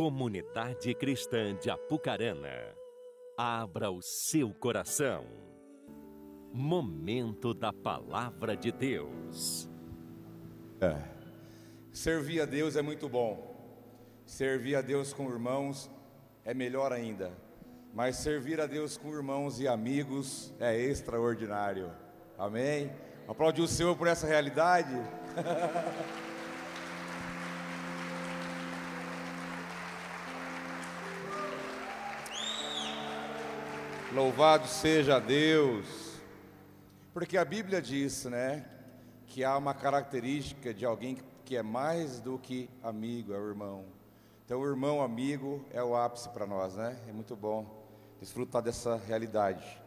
Comunidade Cristã de Apucarana, abra o seu coração. Momento da Palavra de Deus. É. Servir a Deus é muito bom. Servir a Deus com irmãos é melhor ainda. Mas servir a Deus com irmãos e amigos é extraordinário. Amém? Aplaudir o Senhor por essa realidade. Louvado seja Deus. Porque a Bíblia diz, né, que há uma característica de alguém que é mais do que amigo, é o irmão. Então, o irmão amigo é o ápice para nós, né? É muito bom desfrutar dessa realidade.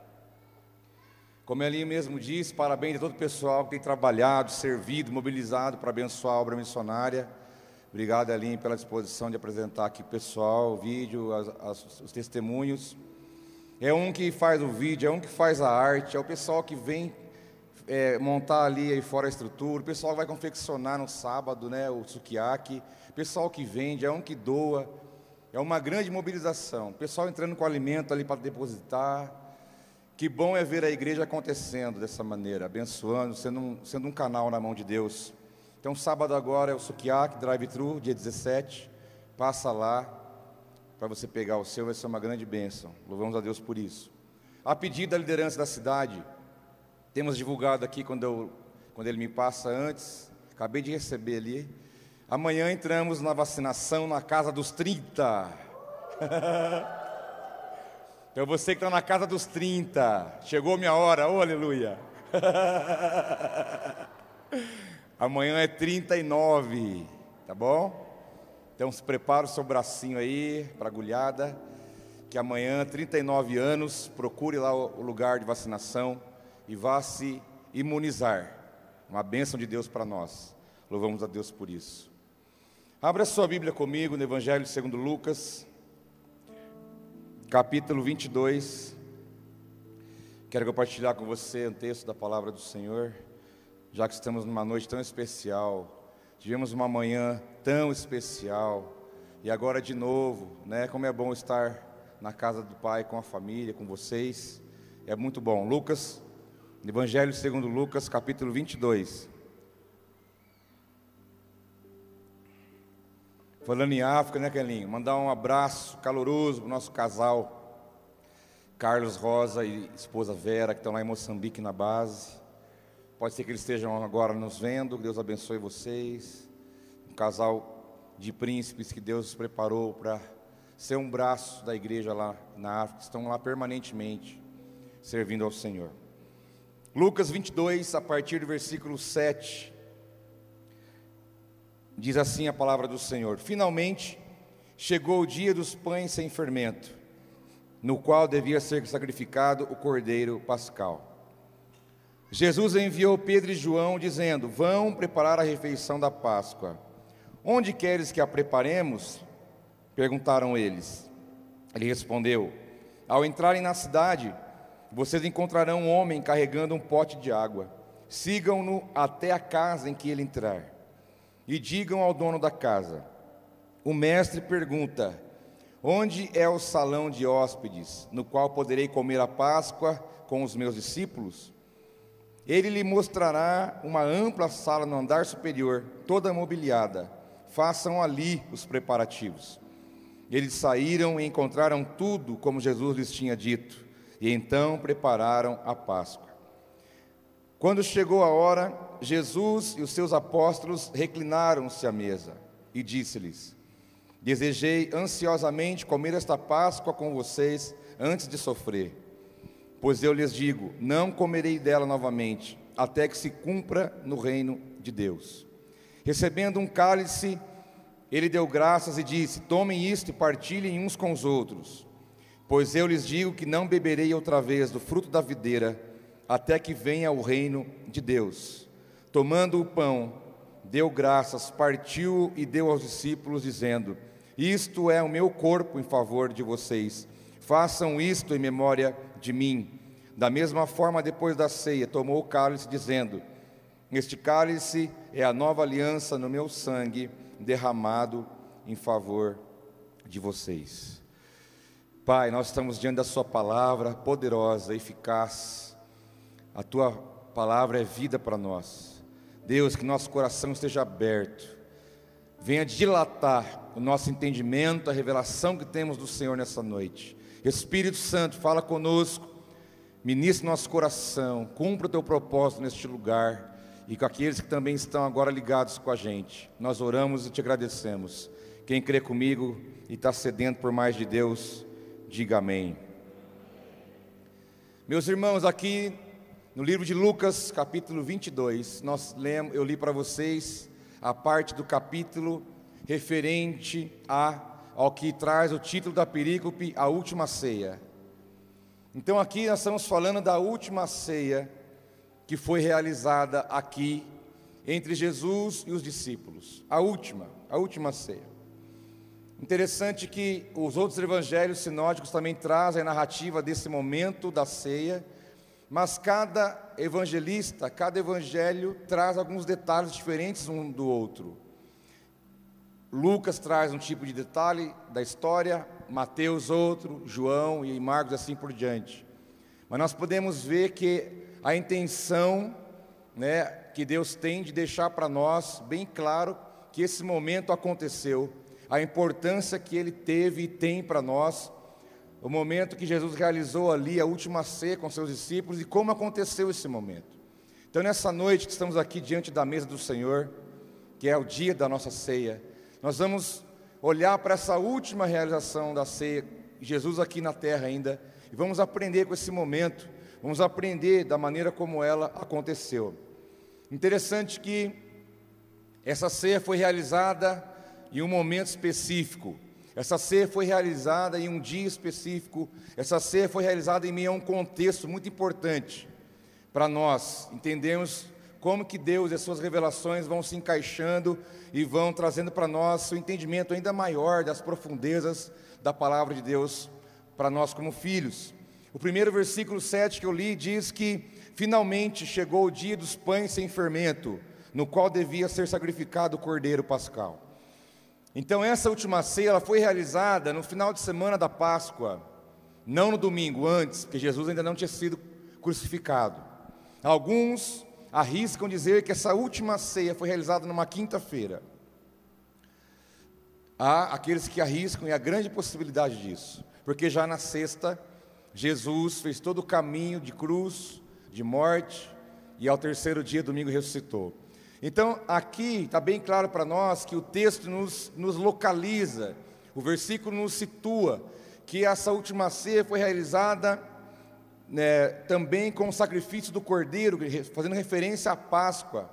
Como ali mesmo diz, parabéns a todo o pessoal que tem trabalhado, servido, mobilizado para abençoar a obra missionária. Obrigado, Aline, pela disposição de apresentar aqui o pessoal, o vídeo, as, as, os testemunhos. É um que faz o vídeo, é um que faz a arte, é o pessoal que vem é, montar ali aí fora a estrutura, o pessoal vai confeccionar no sábado, né, o sukiyaki, pessoal que vende, é um que doa, é uma grande mobilização, pessoal entrando com alimento ali para depositar, que bom é ver a igreja acontecendo dessa maneira, abençoando, sendo um, sendo um canal na mão de Deus. Então, sábado agora é o Sukiyaki Drive-Thru, dia 17. Passa lá para você pegar o seu, vai ser uma grande bênção. Louvamos a Deus por isso. A pedido da liderança da cidade, temos divulgado aqui quando, eu, quando ele me passa antes, acabei de receber ali. Amanhã entramos na vacinação na casa dos 30. então você que está na casa dos 30, chegou minha hora, oh aleluia. Amanhã é 39, tá bom? Então se prepara o seu bracinho aí para agulhada, que amanhã, 39 anos, procure lá o lugar de vacinação e vá se imunizar. Uma bênção de Deus para nós. Louvamos a Deus por isso. Abra sua Bíblia comigo no Evangelho segundo Lucas, capítulo 22. Quero compartilhar com você um texto da palavra do Senhor, já que estamos numa noite tão especial. Tivemos uma manhã tão especial. E agora de novo, né? Como é bom estar na casa do Pai com a família, com vocês. É muito bom. Lucas Evangelho segundo Lucas, capítulo 22. Falando em África, né, Kelinho? Mandar um abraço caloroso para o nosso casal, Carlos Rosa e esposa Vera, que estão lá em Moçambique na base. Pode ser que eles estejam agora nos vendo, Deus abençoe vocês. Um casal de príncipes que Deus preparou para ser um braço da igreja lá na África, estão lá permanentemente servindo ao Senhor. Lucas 22, a partir do versículo 7, diz assim a palavra do Senhor: Finalmente chegou o dia dos pães sem fermento, no qual devia ser sacrificado o cordeiro pascal. Jesus enviou Pedro e João, dizendo: Vão preparar a refeição da Páscoa. Onde queres que a preparemos? Perguntaram eles. Ele respondeu: Ao entrarem na cidade, vocês encontrarão um homem carregando um pote de água. Sigam-no até a casa em que ele entrar. E digam ao dono da casa: O mestre pergunta: Onde é o salão de hóspedes, no qual poderei comer a Páscoa com os meus discípulos? Ele lhe mostrará uma ampla sala no andar superior, toda mobiliada. Façam ali os preparativos. Eles saíram e encontraram tudo como Jesus lhes tinha dito e então prepararam a Páscoa. Quando chegou a hora, Jesus e os seus apóstolos reclinaram-se à mesa e disse-lhes: Desejei ansiosamente comer esta Páscoa com vocês antes de sofrer. Pois eu lhes digo: não comerei dela novamente, até que se cumpra no reino de Deus. Recebendo um cálice, ele deu graças e disse: Tomem isto e partilhem uns com os outros. Pois eu lhes digo que não beberei outra vez do fruto da videira, até que venha o reino de Deus. Tomando o pão, deu graças, partiu e deu aos discípulos, dizendo: Isto é o meu corpo em favor de vocês. Façam isto em memória de mim. Da mesma forma, depois da ceia, tomou o cálice, dizendo: Este cálice é a nova aliança no meu sangue, derramado em favor de vocês. Pai, nós estamos diante da Sua palavra poderosa, eficaz. A Tua palavra é vida para nós. Deus, que nosso coração esteja aberto. Venha dilatar o nosso entendimento, a revelação que temos do Senhor nessa noite. Espírito Santo, fala conosco, ministre nosso coração, cumpra o teu propósito neste lugar e com aqueles que também estão agora ligados com a gente. Nós oramos e te agradecemos. Quem crê comigo e está sedento por mais de Deus, diga amém. Meus irmãos, aqui no livro de Lucas, capítulo 22, nós lemos, eu li para vocês a parte do capítulo referente a, ao que traz o título da perícope, a última ceia. Então aqui nós estamos falando da última ceia que foi realizada aqui entre Jesus e os discípulos. A última, a última ceia. Interessante que os outros evangelhos sinóticos também trazem a narrativa desse momento da ceia, mas cada evangelista, cada evangelho traz alguns detalhes diferentes um do outro. Lucas traz um tipo de detalhe da história, Mateus outro, João e Marcos assim por diante. Mas nós podemos ver que a intenção, né, que Deus tem de deixar para nós bem claro que esse momento aconteceu a importância que ele teve e tem para nós, o momento que Jesus realizou ali a última ceia com seus discípulos e como aconteceu esse momento. Então, nessa noite que estamos aqui diante da mesa do Senhor, que é o dia da nossa ceia, nós vamos olhar para essa última realização da ceia, Jesus aqui na terra ainda, e vamos aprender com esse momento, vamos aprender da maneira como ela aconteceu. Interessante que essa ceia foi realizada em um momento específico. Essa ceia foi realizada em um dia específico. Essa ceia foi realizada em meio a um contexto muito importante para nós entendermos como que Deus e as suas revelações vão se encaixando e vão trazendo para nós o um entendimento ainda maior das profundezas da palavra de Deus para nós como filhos. O primeiro versículo 7 que eu li diz que finalmente chegou o dia dos pães sem fermento, no qual devia ser sacrificado o cordeiro pascal. Então essa última ceia ela foi realizada no final de semana da Páscoa, não no domingo antes, porque Jesus ainda não tinha sido crucificado. Alguns arriscam dizer que essa última ceia foi realizada numa quinta-feira. Há aqueles que arriscam e há grande possibilidade disso, porque já na sexta Jesus fez todo o caminho de cruz, de morte, e ao terceiro dia, domingo, ressuscitou. Então, aqui está bem claro para nós que o texto nos, nos localiza, o versículo nos situa que essa última ceia foi realizada né, também com o sacrifício do cordeiro, fazendo referência à Páscoa.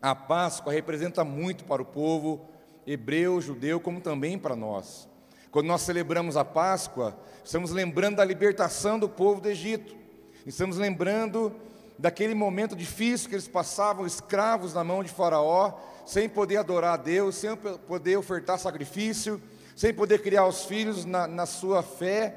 A Páscoa representa muito para o povo hebreu, judeu, como também para nós. Quando nós celebramos a Páscoa, estamos lembrando da libertação do povo do Egito, estamos lembrando daquele momento difícil que eles passavam escravos na mão de Faraó, sem poder adorar a Deus, sem poder ofertar sacrifício, sem poder criar os filhos na, na sua fé,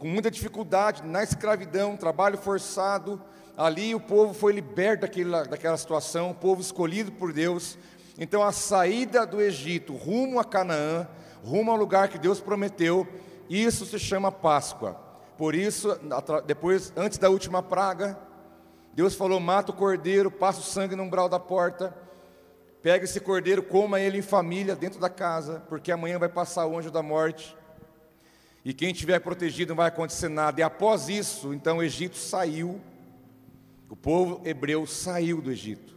com muita dificuldade, na escravidão, trabalho forçado. Ali o povo foi liberto daquela, daquela situação, o povo escolhido por Deus. Então a saída do Egito rumo a Canaã, rumo ao lugar que Deus prometeu, isso se chama Páscoa. Por isso, depois, antes da última praga, Deus falou: mata o cordeiro, passa o sangue no umbral da porta, pega esse cordeiro, coma ele em família, dentro da casa, porque amanhã vai passar o anjo da morte, e quem estiver protegido não vai acontecer nada. E após isso, então o Egito saiu, o povo hebreu saiu do Egito,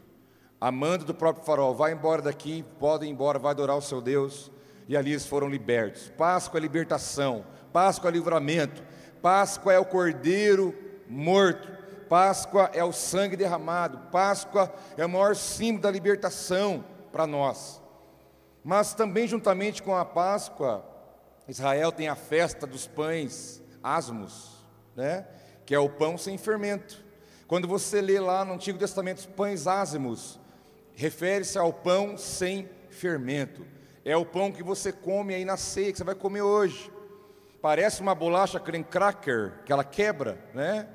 amando do próprio faraó, vai embora daqui, pode ir embora, vai adorar o seu Deus, e ali eles foram libertos. Páscoa é libertação, Páscoa é livramento, Páscoa é o cordeiro morto, Páscoa é o sangue derramado, Páscoa é o maior símbolo da libertação para nós. Mas também, juntamente com a Páscoa, Israel tem a festa dos pães asmos, né? que é o pão sem fermento. Quando você lê lá no Antigo Testamento os pães ázimos, refere-se ao pão sem fermento. É o pão que você come aí na ceia, que você vai comer hoje. Parece uma bolacha creme cracker, que ela quebra, né?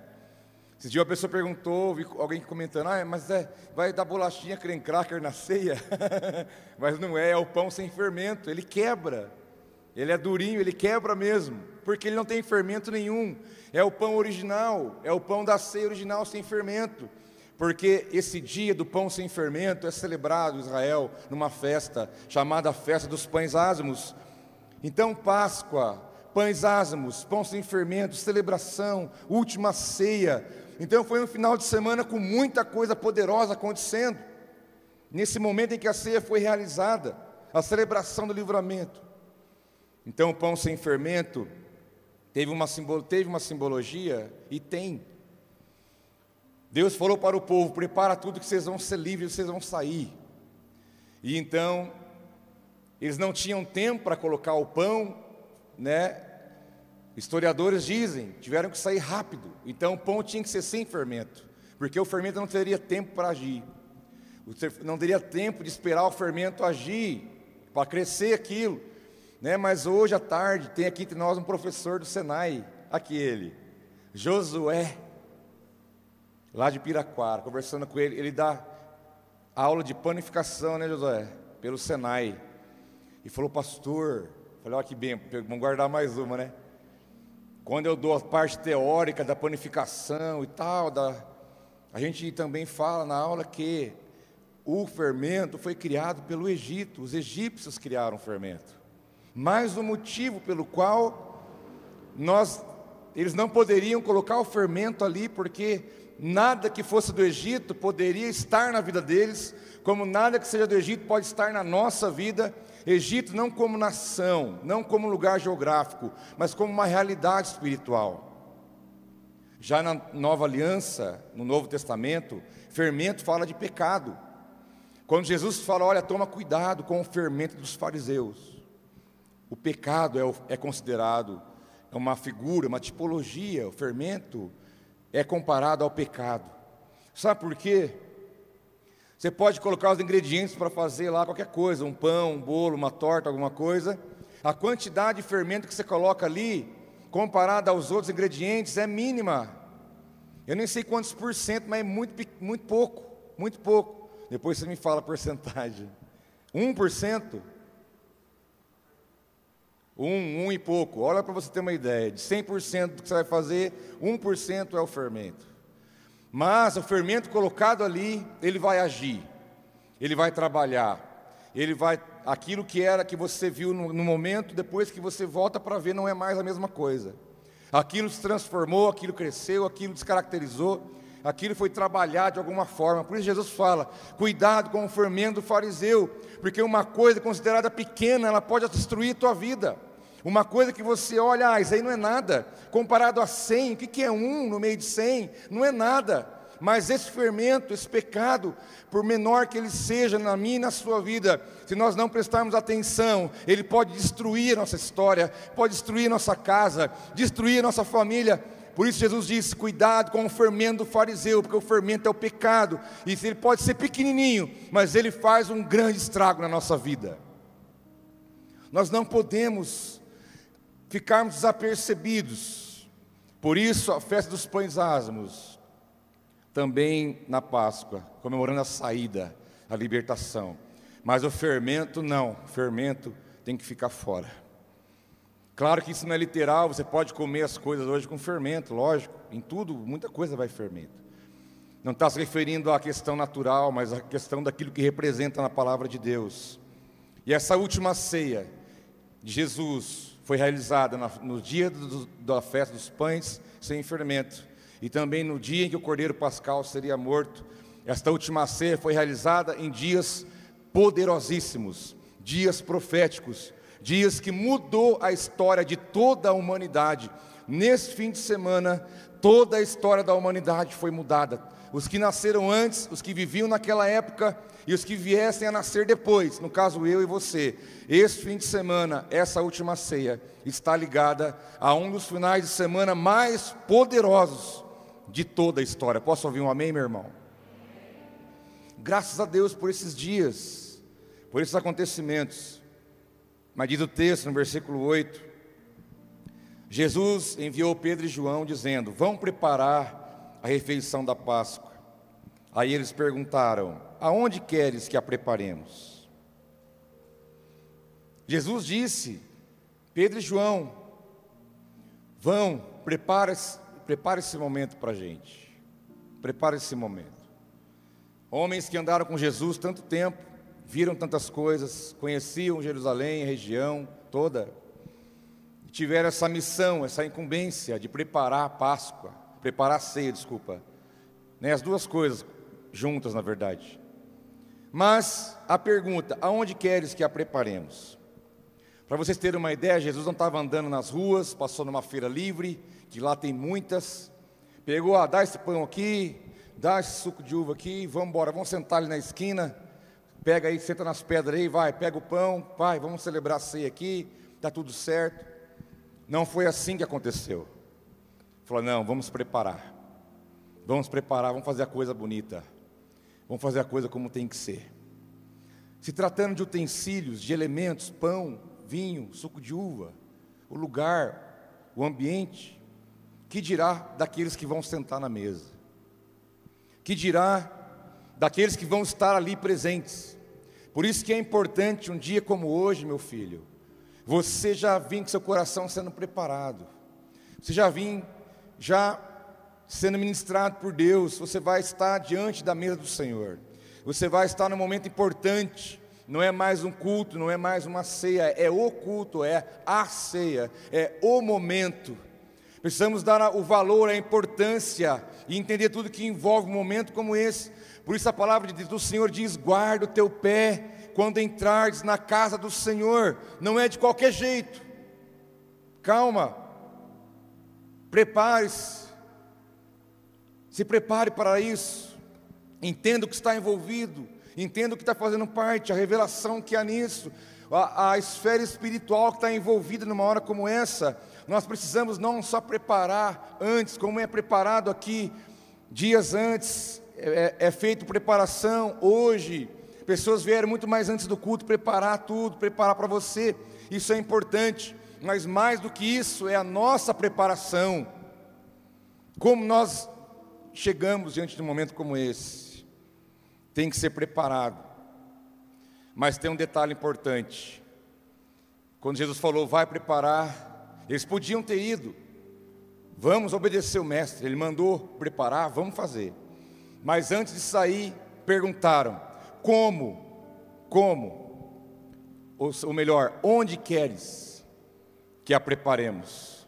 Esse dia uma pessoa perguntou, vi alguém comentando, ah, mas é, vai dar bolachinha creme cracker na ceia? mas não é, é o pão sem fermento, ele quebra. Ele é durinho, ele quebra mesmo, porque ele não tem fermento nenhum. É o pão original, é o pão da ceia original sem fermento. Porque esse dia do pão sem fermento é celebrado em Israel numa festa chamada Festa dos Pães Ázimos. Então, Páscoa, pães ázimos, pão sem fermento, celebração, última ceia. Então, foi um final de semana com muita coisa poderosa acontecendo. Nesse momento em que a ceia foi realizada, a celebração do livramento. Então, o pão sem fermento teve uma, teve uma simbologia e tem. Deus falou para o povo: prepara tudo que vocês vão ser livres, vocês vão sair. E então, eles não tinham tempo para colocar o pão, né? Historiadores dizem, tiveram que sair rápido. Então o pão tinha que ser sem fermento, porque o fermento não teria tempo para agir. Não teria tempo de esperar o fermento agir, para crescer aquilo. Né? Mas hoje à tarde tem aqui entre nós um professor do Senai, aqui ele, Josué, lá de Piraquara, conversando com ele, ele dá aula de panificação, né, Josué? Pelo Senai. E falou, pastor, falei, olha que bem, vamos guardar mais uma, né? Quando eu dou a parte teórica da panificação e tal, da, a gente também fala na aula que o fermento foi criado pelo Egito, os egípcios criaram o fermento. Mas o motivo pelo qual nós eles não poderiam colocar o fermento ali porque nada que fosse do Egito poderia estar na vida deles, como nada que seja do Egito pode estar na nossa vida. Egito não como nação, não como lugar geográfico, mas como uma realidade espiritual. Já na Nova Aliança, no Novo Testamento, fermento fala de pecado. Quando Jesus fala, olha, toma cuidado com o fermento dos fariseus. O pecado é, é considerado é uma figura, uma tipologia, o fermento é comparado ao pecado. Sabe por quê? Você pode colocar os ingredientes para fazer lá qualquer coisa, um pão, um bolo, uma torta, alguma coisa. A quantidade de fermento que você coloca ali, comparada aos outros ingredientes, é mínima. Eu nem sei quantos por cento, mas é muito, muito pouco, muito pouco. Depois você me fala a porcentagem. 1%? Um, um e pouco. Olha para você ter uma ideia. De 100% do que você vai fazer, 1% é o fermento. Mas o fermento colocado ali, ele vai agir. Ele vai trabalhar. Ele vai aquilo que era que você viu no, no momento, depois que você volta para ver, não é mais a mesma coisa. Aquilo se transformou, aquilo cresceu, aquilo descaracterizou aquilo foi trabalhado de alguma forma. Por isso Jesus fala: cuidado com o fermento fariseu, porque uma coisa considerada pequena, ela pode destruir tua vida. Uma coisa que você olha, ah, isso aí não é nada, comparado a cem, o que, é um no meio de cem? Não é nada. Mas esse fermento, esse pecado, por menor que ele seja na minha e na sua vida, se nós não prestarmos atenção, ele pode destruir nossa história, pode destruir nossa casa, destruir nossa família. Por isso Jesus disse: cuidado com o fermento do fariseu, porque o fermento é o pecado. E ele pode ser pequenininho, mas ele faz um grande estrago na nossa vida. Nós não podemos ficarmos desapercebidos. Por isso, a festa dos pães ázimos, também na Páscoa, comemorando a saída, a libertação. Mas o fermento não, o fermento tem que ficar fora. Claro que isso não é literal, você pode comer as coisas hoje com fermento, lógico, em tudo, muita coisa vai fermento. Não está se referindo à questão natural, mas à questão daquilo que representa na palavra de Deus. E essa última ceia de Jesus foi realizada no dia da festa dos pães sem fermento, e também no dia em que o cordeiro pascal seria morto. Esta última ceia foi realizada em dias poderosíssimos, dias proféticos, dias que mudou a história de toda a humanidade. Nesse fim de semana, toda a história da humanidade foi mudada. Os que nasceram antes, os que viviam naquela época e os que viessem a nascer depois, no caso eu e você. Esse fim de semana, essa última ceia, está ligada a um dos finais de semana mais poderosos de toda a história. Posso ouvir um amém, meu irmão? Graças a Deus por esses dias, por esses acontecimentos. Mas diz o texto no versículo 8: Jesus enviou Pedro e João dizendo: Vão preparar a refeição da Páscoa. Aí eles perguntaram: Aonde queres que a preparemos? Jesus disse, Pedro e João, vão, prepara, prepara esse momento para a gente. Prepara esse momento. Homens que andaram com Jesus tanto tempo, viram tantas coisas, conheciam Jerusalém, a região toda, tiveram essa missão, essa incumbência de preparar a Páscoa, preparar a ceia, desculpa. Né, as duas coisas juntas, na verdade. Mas a pergunta: aonde queres que a preparemos? Para vocês terem uma ideia, Jesus não estava andando nas ruas, passou numa feira livre, que lá tem muitas. Pegou, ah, dá esse pão aqui, dá esse suco de uva aqui, vamos embora, vamos sentar ali na esquina. Pega aí, senta nas pedras aí, vai, pega o pão, vai, vamos celebrar a ceia aqui, está tudo certo. Não foi assim que aconteceu. Falou, não, vamos preparar. Vamos preparar, vamos fazer a coisa bonita. Vamos fazer a coisa como tem que ser. Se tratando de utensílios, de elementos, pão, vinho, suco de uva, o lugar, o ambiente, que dirá daqueles que vão sentar na mesa? Que dirá daqueles que vão estar ali presentes? Por isso que é importante um dia como hoje, meu filho, você já vir com seu coração sendo preparado. Você já vir já sendo ministrado por Deus, você vai estar diante da mesa do Senhor. Você vai estar num momento importante. Não é mais um culto, não é mais uma ceia, é o culto, é a ceia, é o momento. Precisamos dar o valor, a importância e entender tudo que envolve um momento como esse. Por isso a palavra do Senhor diz: guarda o teu pé quando entrares na casa do Senhor. Não é de qualquer jeito. Calma. Prepare-se. Se prepare para isso. Entenda o que está envolvido. Entenda o que está fazendo parte, a revelação que há nisso, a, a esfera espiritual que está envolvida numa hora como essa. Nós precisamos não só preparar antes, como é preparado aqui, dias antes, é, é, é feito preparação hoje. Pessoas vieram muito mais antes do culto preparar tudo, preparar para você. Isso é importante, mas mais do que isso é a nossa preparação. Como nós chegamos diante de um momento como esse. Tem que ser preparado. Mas tem um detalhe importante. Quando Jesus falou, vai preparar, eles podiam ter ido. Vamos obedecer o mestre, ele mandou preparar, vamos fazer. Mas antes de sair, perguntaram: como? Como? Ou, ou melhor, onde queres que a preparemos?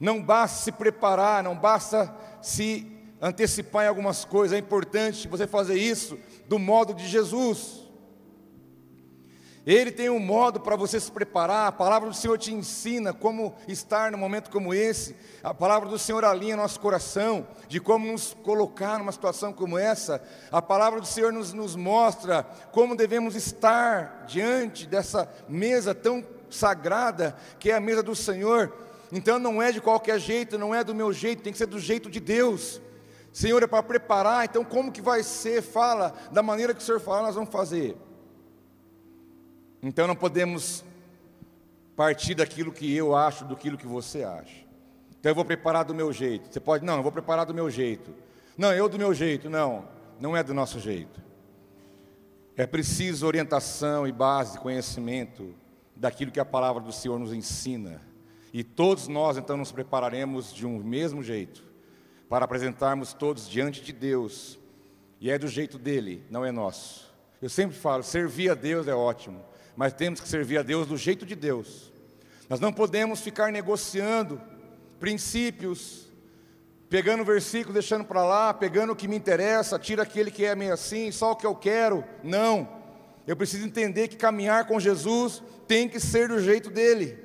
Não basta se preparar, não basta se antecipar em algumas coisas, é importante você fazer isso do modo de Jesus. Ele tem um modo para você se preparar, a palavra do Senhor te ensina como estar num momento como esse, a palavra do Senhor alinha nosso coração, de como nos colocar numa situação como essa, a palavra do Senhor nos, nos mostra como devemos estar diante dessa mesa tão sagrada que é a mesa do Senhor. Então não é de qualquer jeito, não é do meu jeito, tem que ser do jeito de Deus. Senhor, é para preparar, então como que vai ser? Fala, da maneira que o Senhor fala, nós vamos fazer. Então não podemos partir daquilo que eu acho, do que você acha. Então eu vou preparar do meu jeito. Você pode, não, eu vou preparar do meu jeito. Não, eu do meu jeito, não, não é do nosso jeito. É preciso orientação e base conhecimento daquilo que a palavra do Senhor nos ensina. E todos nós então nos prepararemos de um mesmo jeito para apresentarmos todos diante de Deus. E é do jeito dele, não é nosso. Eu sempre falo, servir a Deus é ótimo, mas temos que servir a Deus do jeito de Deus. Nós não podemos ficar negociando princípios, pegando versículo, deixando para lá, pegando o que me interessa, tira aquele que é meio assim, só o que eu quero. Não. Eu preciso entender que caminhar com Jesus tem que ser do jeito dele.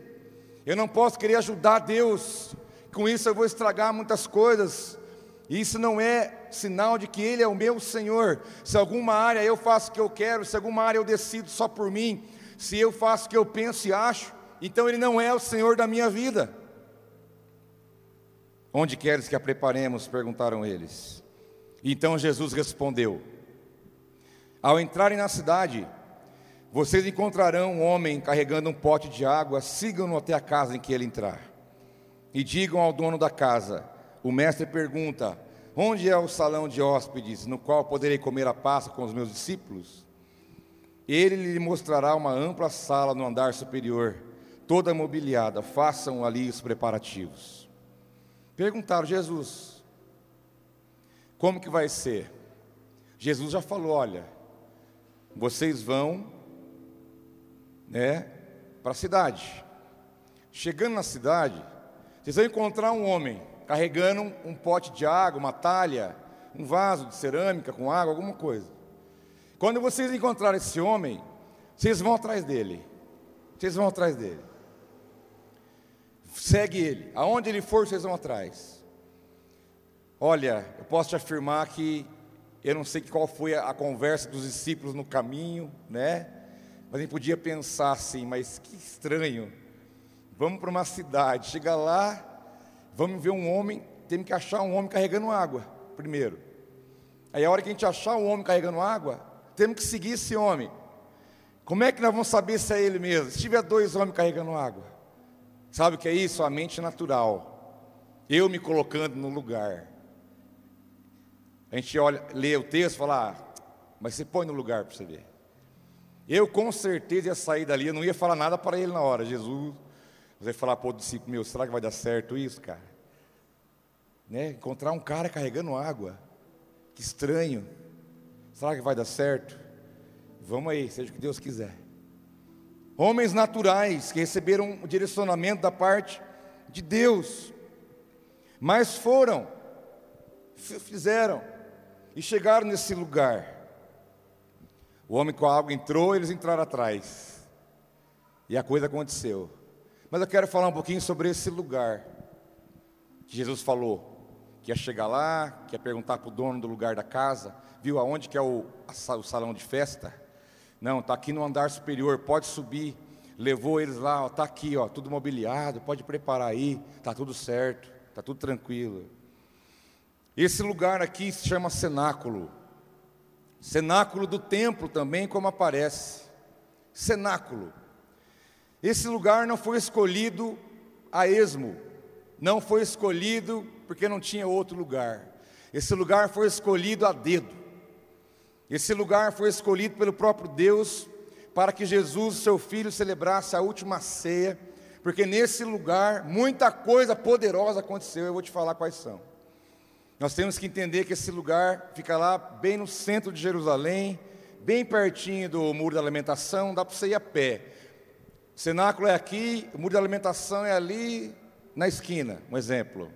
Eu não posso querer ajudar Deus com isso eu vou estragar muitas coisas. E isso não é sinal de que Ele é o meu Senhor. Se alguma área eu faço o que eu quero, se alguma área eu decido só por mim, se eu faço o que eu penso e acho, então Ele não é o Senhor da minha vida. Onde queres que a preparemos? perguntaram eles. Então Jesus respondeu: Ao entrarem na cidade, vocês encontrarão um homem carregando um pote de água, sigam-no até a casa em que ele entrar e digam ao dono da casa: O mestre pergunta: Onde é o salão de hóspedes no qual poderei comer a Páscoa com os meus discípulos? Ele lhe mostrará uma ampla sala no andar superior, toda mobiliada, façam ali os preparativos. Perguntaram, Jesus, como que vai ser? Jesus já falou: olha, vocês vão, né, para a cidade. Chegando na cidade, vocês vão encontrar um homem carregando um pote de água, uma talha, um vaso de cerâmica com água, alguma coisa. Quando vocês encontrarem esse homem, vocês vão atrás dele. Vocês vão atrás dele. Segue ele. Aonde ele for, vocês vão atrás. Olha, eu posso te afirmar que eu não sei qual foi a, conversa dos discípulos no caminho, né? Mas a gente podia pensar assim, mas que estranho. Vamos para uma cidade, chega lá, vamos ver um homem, temos que achar um homem carregando água, primeiro. Aí a hora que a gente achar um homem carregando água, temos que seguir esse homem. Como é que nós vamos saber se é ele mesmo? Se tiver dois homens carregando água. Sabe o que é isso? A mente natural. Eu me colocando no lugar. A gente olha, lê o texto e fala, ah, mas você põe no lugar para você ver. Eu com certeza ia sair dali, eu não ia falar nada para ele na hora. Jesus, você falar para o discípulo meu, será que vai dar certo isso, cara? Né? Encontrar um cara carregando água. Que estranho. Será que vai dar certo? Vamos aí, seja o que Deus quiser. Homens naturais que receberam o direcionamento da parte de Deus, mas foram, fizeram e chegaram nesse lugar. O homem com a água entrou, eles entraram atrás. E a coisa aconteceu. Mas eu quero falar um pouquinho sobre esse lugar que Jesus falou que ia chegar lá, que ia perguntar para o dono do lugar da casa, viu aonde que é o, o salão de festa? Não, está aqui no andar superior, pode subir. Levou eles lá, está aqui, ó, tudo mobiliado, pode preparar aí, está tudo certo, está tudo tranquilo. Esse lugar aqui se chama cenáculo. Cenáculo do templo também, como aparece. Cenáculo. Esse lugar não foi escolhido a esmo, não foi escolhido porque não tinha outro lugar. Esse lugar foi escolhido a dedo. Esse lugar foi escolhido pelo próprio Deus para que Jesus, seu filho, celebrasse a última ceia, porque nesse lugar muita coisa poderosa aconteceu. Eu vou te falar quais são. Nós temos que entender que esse lugar fica lá bem no centro de Jerusalém, bem pertinho do muro da alimentação, dá para você ir a pé. O cenáculo é aqui, o muro da alimentação é ali na esquina, um exemplo.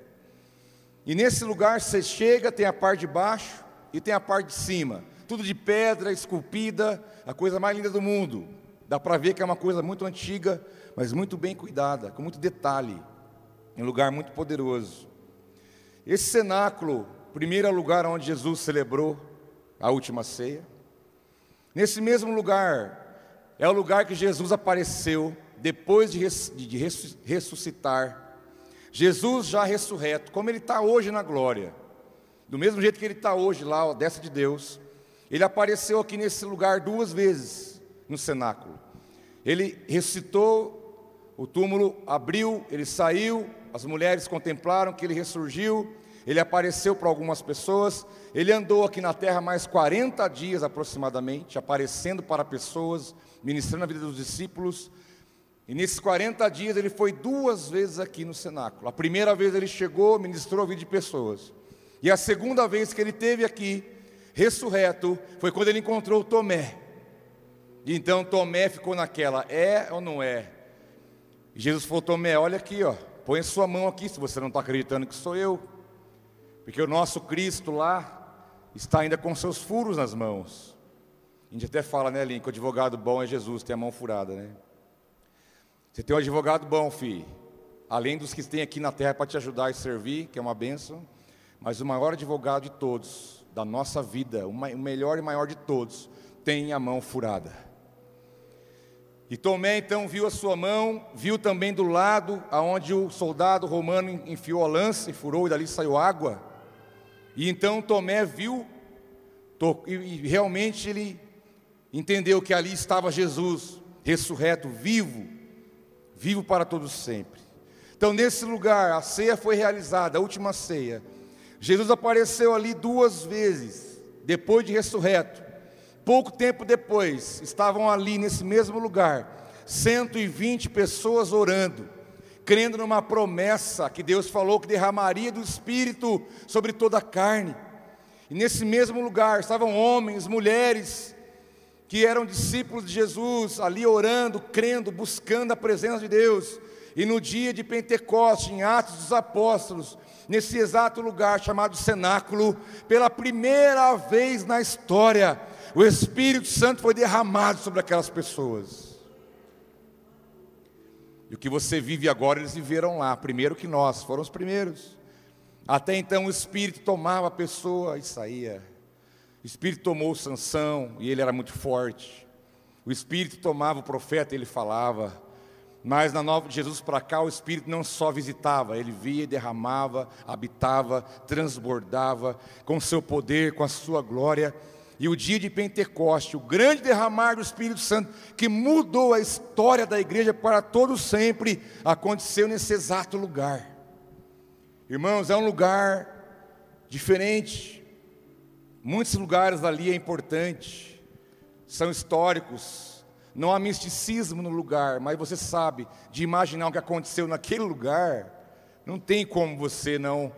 E nesse lugar você chega, tem a parte de baixo e tem a parte de cima. Tudo de pedra, esculpida, a coisa mais linda do mundo. Dá para ver que é uma coisa muito antiga, mas muito bem cuidada, com muito detalhe. Um lugar muito poderoso. Esse cenáculo, primeiro lugar onde Jesus celebrou a última ceia. Nesse mesmo lugar, é o lugar que Jesus apareceu depois de, ressuscitar Jesus já ressurreto, como ele está hoje na glória, do mesmo jeito que ele está hoje lá, ó, dessa de Deus, ele apareceu aqui nesse lugar duas vezes no cenáculo. Ele ressuscitou, o túmulo abriu, ele saiu, as mulheres contemplaram que ele ressurgiu, ele apareceu para algumas pessoas, ele andou aqui na terra mais 40 dias aproximadamente, aparecendo para pessoas, ministrando a vida dos discípulos, e nesses 40 dias ele foi duas vezes aqui no cenáculo. A primeira vez ele chegou, ministrou a vida de pessoas. E a segunda vez que ele teve aqui, ressurreto, foi quando ele encontrou Tomé. E então Tomé ficou naquela, é ou não é? E Jesus falou, Tomé, olha aqui, ó, põe sua mão aqui, se você não está acreditando que sou eu. Porque o nosso Cristo lá está ainda com seus furos nas mãos. A gente até fala, né, Link, o advogado bom é Jesus, tem a mão furada, né? Você tem um advogado bom, filho. Além dos que tem aqui na terra para te ajudar e servir, que é uma bênção. Mas o maior advogado de todos, da nossa vida, o melhor e maior de todos, tem a mão furada. E Tomé então viu a sua mão, viu também do lado aonde o soldado romano enfiou a lança e furou, e dali saiu água. E então Tomé viu, e realmente ele entendeu que ali estava Jesus, ressurreto, vivo, vivo para todos sempre. Então, nesse lugar, a ceia foi realizada, a última ceia. Jesus apareceu ali duas vezes, depois de ressurreto. Pouco tempo depois, estavam ali nesse mesmo lugar, 120 pessoas orando, crendo numa promessa que Deus falou que derramaria do Espírito sobre toda a carne. E nesse mesmo lugar estavam homens, mulheres, que eram discípulos de Jesus, ali orando, crendo, buscando a presença de Deus. E no dia de Pentecostes, em Atos dos Apóstolos, nesse exato lugar chamado cenáculo, pela primeira vez na história, o Espírito Santo foi derramado sobre aquelas pessoas. E o que você vive agora, eles viveram lá, primeiro que nós, foram os primeiros. Até então o Espírito tomava a pessoa e saía. O Espírito tomou Sansão e ele era muito forte. O Espírito tomava o profeta e ele falava. Mas na nova de Jesus para cá, o Espírito não só visitava, ele via, derramava, habitava, transbordava com seu poder, com a sua glória. E o dia de Pentecoste, o grande derramar do Espírito Santo, que mudou a história da igreja para todo sempre, aconteceu nesse exato lugar. Irmãos, é um lugar diferente. Muitos lugares ali é importante, são históricos. Não há misticismo no lugar, mas você sabe de imaginar o que aconteceu naquele lugar. Não tem como você não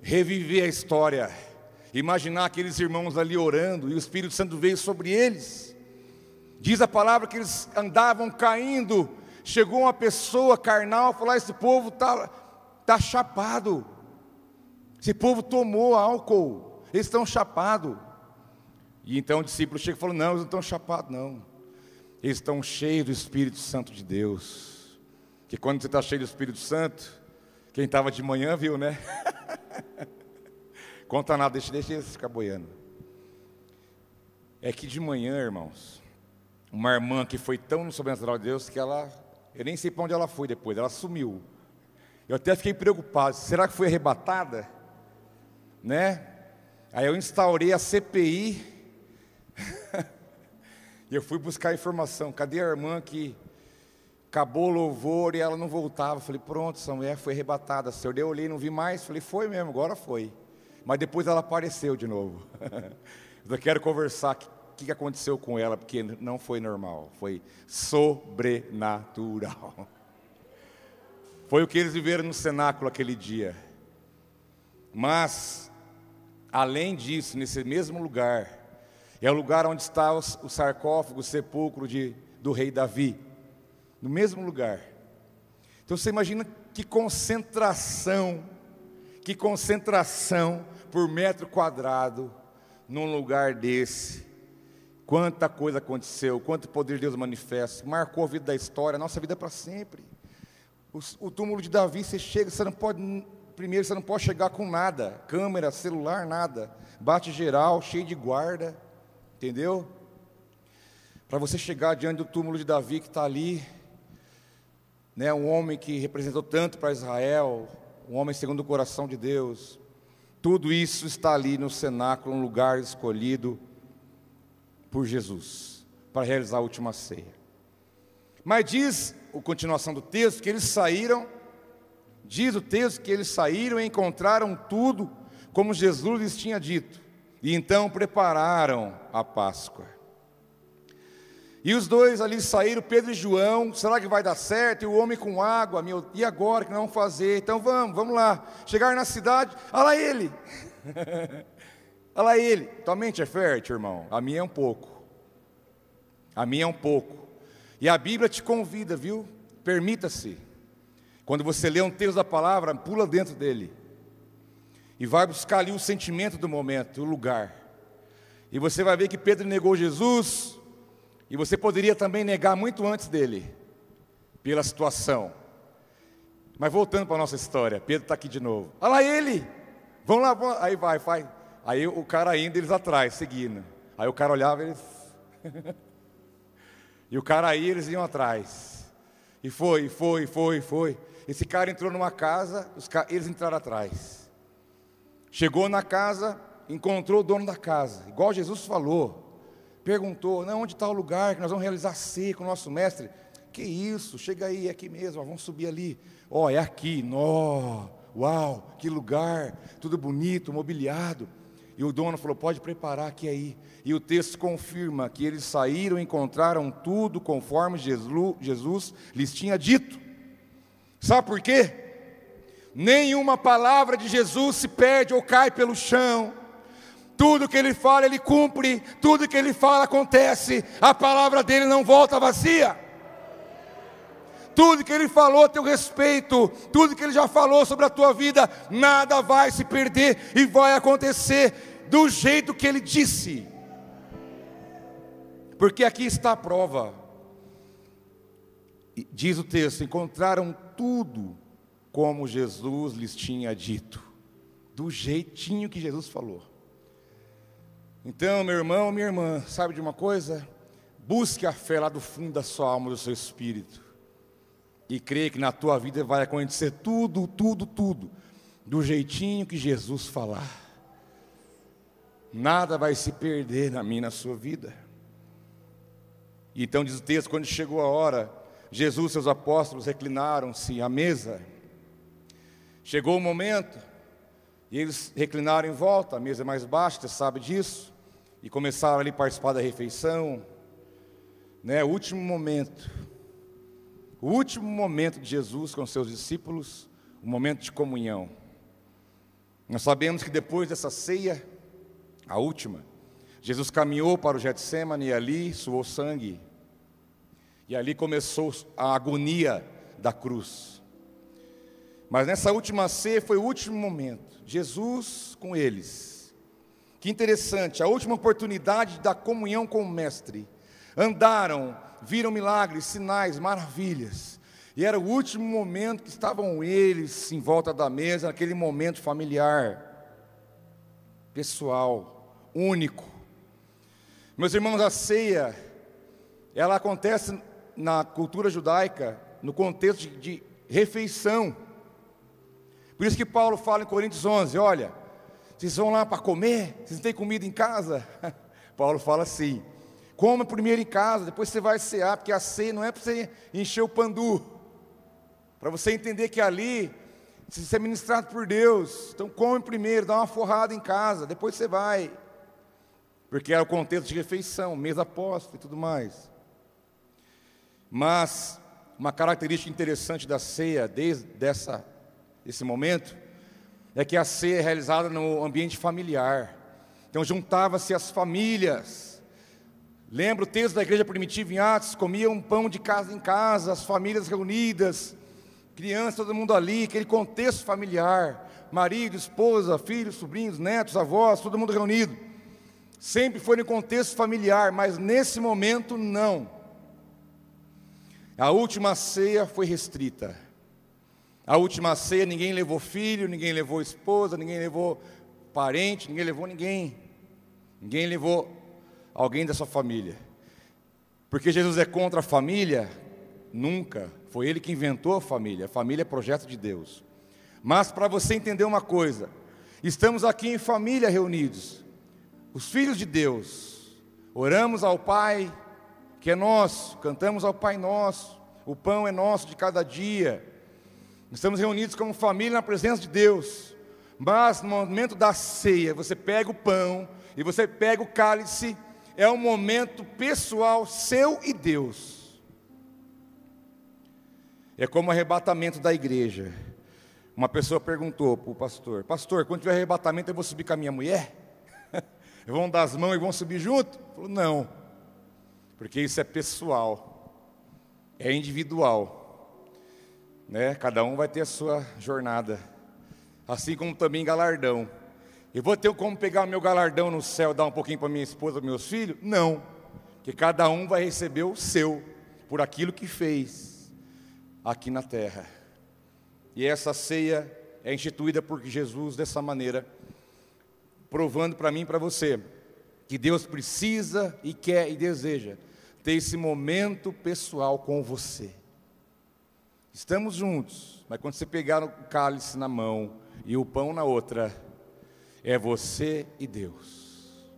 reviver a história Imaginar aqueles irmãos ali orando e o Espírito Santo veio sobre eles. Diz a palavra que eles andavam caindo. Chegou uma pessoa carnal e falou: ah, Esse povo está tá chapado. Esse povo tomou álcool. Eles estão chapados. E então o discípulo chega e falou: Não, eles não estão chapados, não. Eles estão cheios do Espírito Santo de Deus. Que quando você está cheio do Espírito Santo, quem estava de manhã viu, né? Conta nada, deixa, deixa eles ficar boiando. É que de manhã, irmãos, uma irmã que foi tão no sobrenatural de Deus que ela, eu nem sei para onde ela foi depois, ela sumiu. Eu até fiquei preocupado, será que foi arrebatada? Né? Aí eu instaurei a CPI e eu fui buscar informação. Cadê a irmã que acabou o louvor e ela não voltava? Falei, pronto, essa mulher foi arrebatada. Senhor, eu olhei, não vi mais. Falei, foi mesmo, agora foi. Mas depois ela apareceu de novo. Eu quero conversar o que, aconteceu com ela, porque não foi normal, foi sobrenatural. Foi o que eles viveram no cenáculo aquele dia. Mas, além disso, nesse mesmo lugar, é o lugar onde está o sarcófago, o sepulcro de, do rei Davi. No mesmo lugar. Então você imagina que concentração, que concentração por metro quadrado num lugar desse. Quanta coisa aconteceu, quanto poder de Deus manifesta, marcou a vida da história, a nossa vida é para sempre. O, o, túmulo de Davi, você chega, você não pode, primeiro você não pode chegar com nada, câmera, celular, nada, bate geral, cheio de guarda, entendeu? Para você chegar diante do túmulo de Davi que está ali, né, um homem que representou tanto para Israel, um homem segundo o coração de Deus, tudo isso está ali no cenáculo, um lugar escolhido por Jesus para realizar a última ceia. Mas diz a continuação do texto que eles saíram, diz o texto que eles saíram e encontraram tudo como Jesus lhes tinha dito, e então prepararam a Páscoa. E os dois ali saíram, Pedro e João, será que vai dar certo? E o homem com água, meu, e agora que não vamos fazer? Então vamos, vamos lá. Chegar na cidade, olha lá ele. olha lá ele. Tua mente é fértil, irmão? A minha é um pouco. A minha é um pouco. E a Bíblia te convida, viu? Permita-se. Quando você lê um texto da palavra, pula dentro dele. E vai buscar ali o sentimento do momento, o lugar. E você vai ver que Pedro negou Jesus, e você poderia também negar muito antes dele, pela situação. Mas voltando para a nossa história, Pedro está aqui de novo. Olha lá ele! Vamos lá, lá. aí vai, vai. Aí o cara indo, eles atrás, seguindo. Aí o cara olhava, eles. e o cara aí, eles iam atrás. E foi, foi, foi, foi. Esse cara entrou numa casa, ca... eles entraram atrás. Chegou na casa, encontrou o dono da casa, igual Jesus falou perguntou: não, onde está o lugar que nós vamos realizar ceia com o nosso mestre? Que isso, chega aí, é aqui mesmo, ó, vamos subir ali. Ó, oh, é aqui, nó, uau, que lugar, tudo bonito, mobiliado. E o dono falou: pode preparar aqui aí. E o texto confirma que eles saíram e encontraram tudo conforme Jesus, Jesus lhes tinha dito. Sabe por quê? Nenhuma palavra de Jesus se perde ou cai pelo chão. Tudo que ele fala, ele cumpre. Tudo que ele fala acontece. A palavra dele não volta vazia. Tudo que ele falou a teu respeito, tudo que ele já falou sobre a tua vida, nada vai se perder e vai acontecer do jeito que ele disse. Porque aqui está a prova. Diz o texto: encontraram tudo como Jesus lhes tinha dito, do jeitinho que Jesus falou. Então, meu irmão, minha irmã, sabe de uma coisa? Busque a fé lá do fundo da sua alma, do seu espírito, e creia que na tua vida vai acontecer tudo, tudo, tudo, do jeitinho que Jesus falar. Nada vai se perder na minha, na sua vida. Então diz o texto, quando chegou a hora, Jesus e seus apóstolos reclinaram-se à mesa. Chegou o momento, e eles reclinaram em volta, a mesa é mais baixa, você sabe disso, e começaram ali a participar da refeição. Né, o último momento, o último momento de Jesus com seus discípulos, o momento de comunhão. Nós sabemos que depois dessa ceia, a última, Jesus caminhou para o Getsemane e ali suou sangue. E ali começou a agonia da cruz. Mas nessa última ceia foi o último momento. Jesus com eles. Que interessante, a última oportunidade da comunhão com o Mestre. Andaram, viram milagres, sinais, maravilhas. E era o último momento que estavam eles em volta da mesa, naquele momento familiar, pessoal, único. Meus irmãos, a ceia, ela acontece na cultura judaica, no contexto de, de refeição. Por isso que Paulo fala em Coríntios 11: olha, vocês vão lá para comer, vocês não têm comida em casa? Paulo fala assim: coma primeiro em casa, depois você vai cear, porque a ceia não é para você encher o pandu, para você entender que ali você é ministrado por Deus. Então come primeiro, dá uma forrada em casa, depois você vai. Porque era o contexto de refeição, mesa posta e tudo mais. Mas uma característica interessante da ceia, desde essa esse momento, é que a ceia é realizada no ambiente familiar. Então juntava-se as famílias. Lembra o texto da igreja primitiva em Atos? Comiam pão de casa em casa, as famílias reunidas, crianças, todo mundo ali, aquele contexto familiar. Marido, esposa, filhos, sobrinhos, netos, avós, todo mundo reunido. Sempre foi no contexto familiar, mas nesse momento não. A última ceia foi restrita. A última ceia, ninguém levou filho, ninguém levou esposa, ninguém levou parente, ninguém levou ninguém. Ninguém levou alguém da sua família. Porque Jesus é contra a família? Nunca. Foi ele que inventou a família. A família é projeto de Deus. Mas para você entender uma coisa, estamos aqui em família reunidos, os filhos de Deus. Oramos ao Pai, que é nosso, cantamos ao Pai nosso, o pão é nosso de cada dia. Estamos reunidos como família na presença de Deus. Mas no momento da ceia, você pega o pão e você pega o cálice, é um momento pessoal seu e Deus. É como o arrebatamento da igreja. Uma pessoa perguntou para o pastor: Pastor, quando tiver arrebatamento, eu vou subir com a minha mulher? vão dar as mãos e vão subir junto? Ele falou: Não, porque isso é pessoal, é individual né? Cada um vai ter a sua jornada, assim como também galardão. Eu vou ter como pegar o meu galardão no céu, dar um pouquinho para minha esposa, meus filhos? Não, que cada um vai receber o seu por aquilo que fez aqui na terra. E essa ceia é instituída por Jesus dessa maneira, provando para mim e para você que Deus precisa e quer e deseja ter esse momento pessoal com você. Estamos juntos, mas quando você pegar o cálice na mão e o pão na outra, é você e Deus.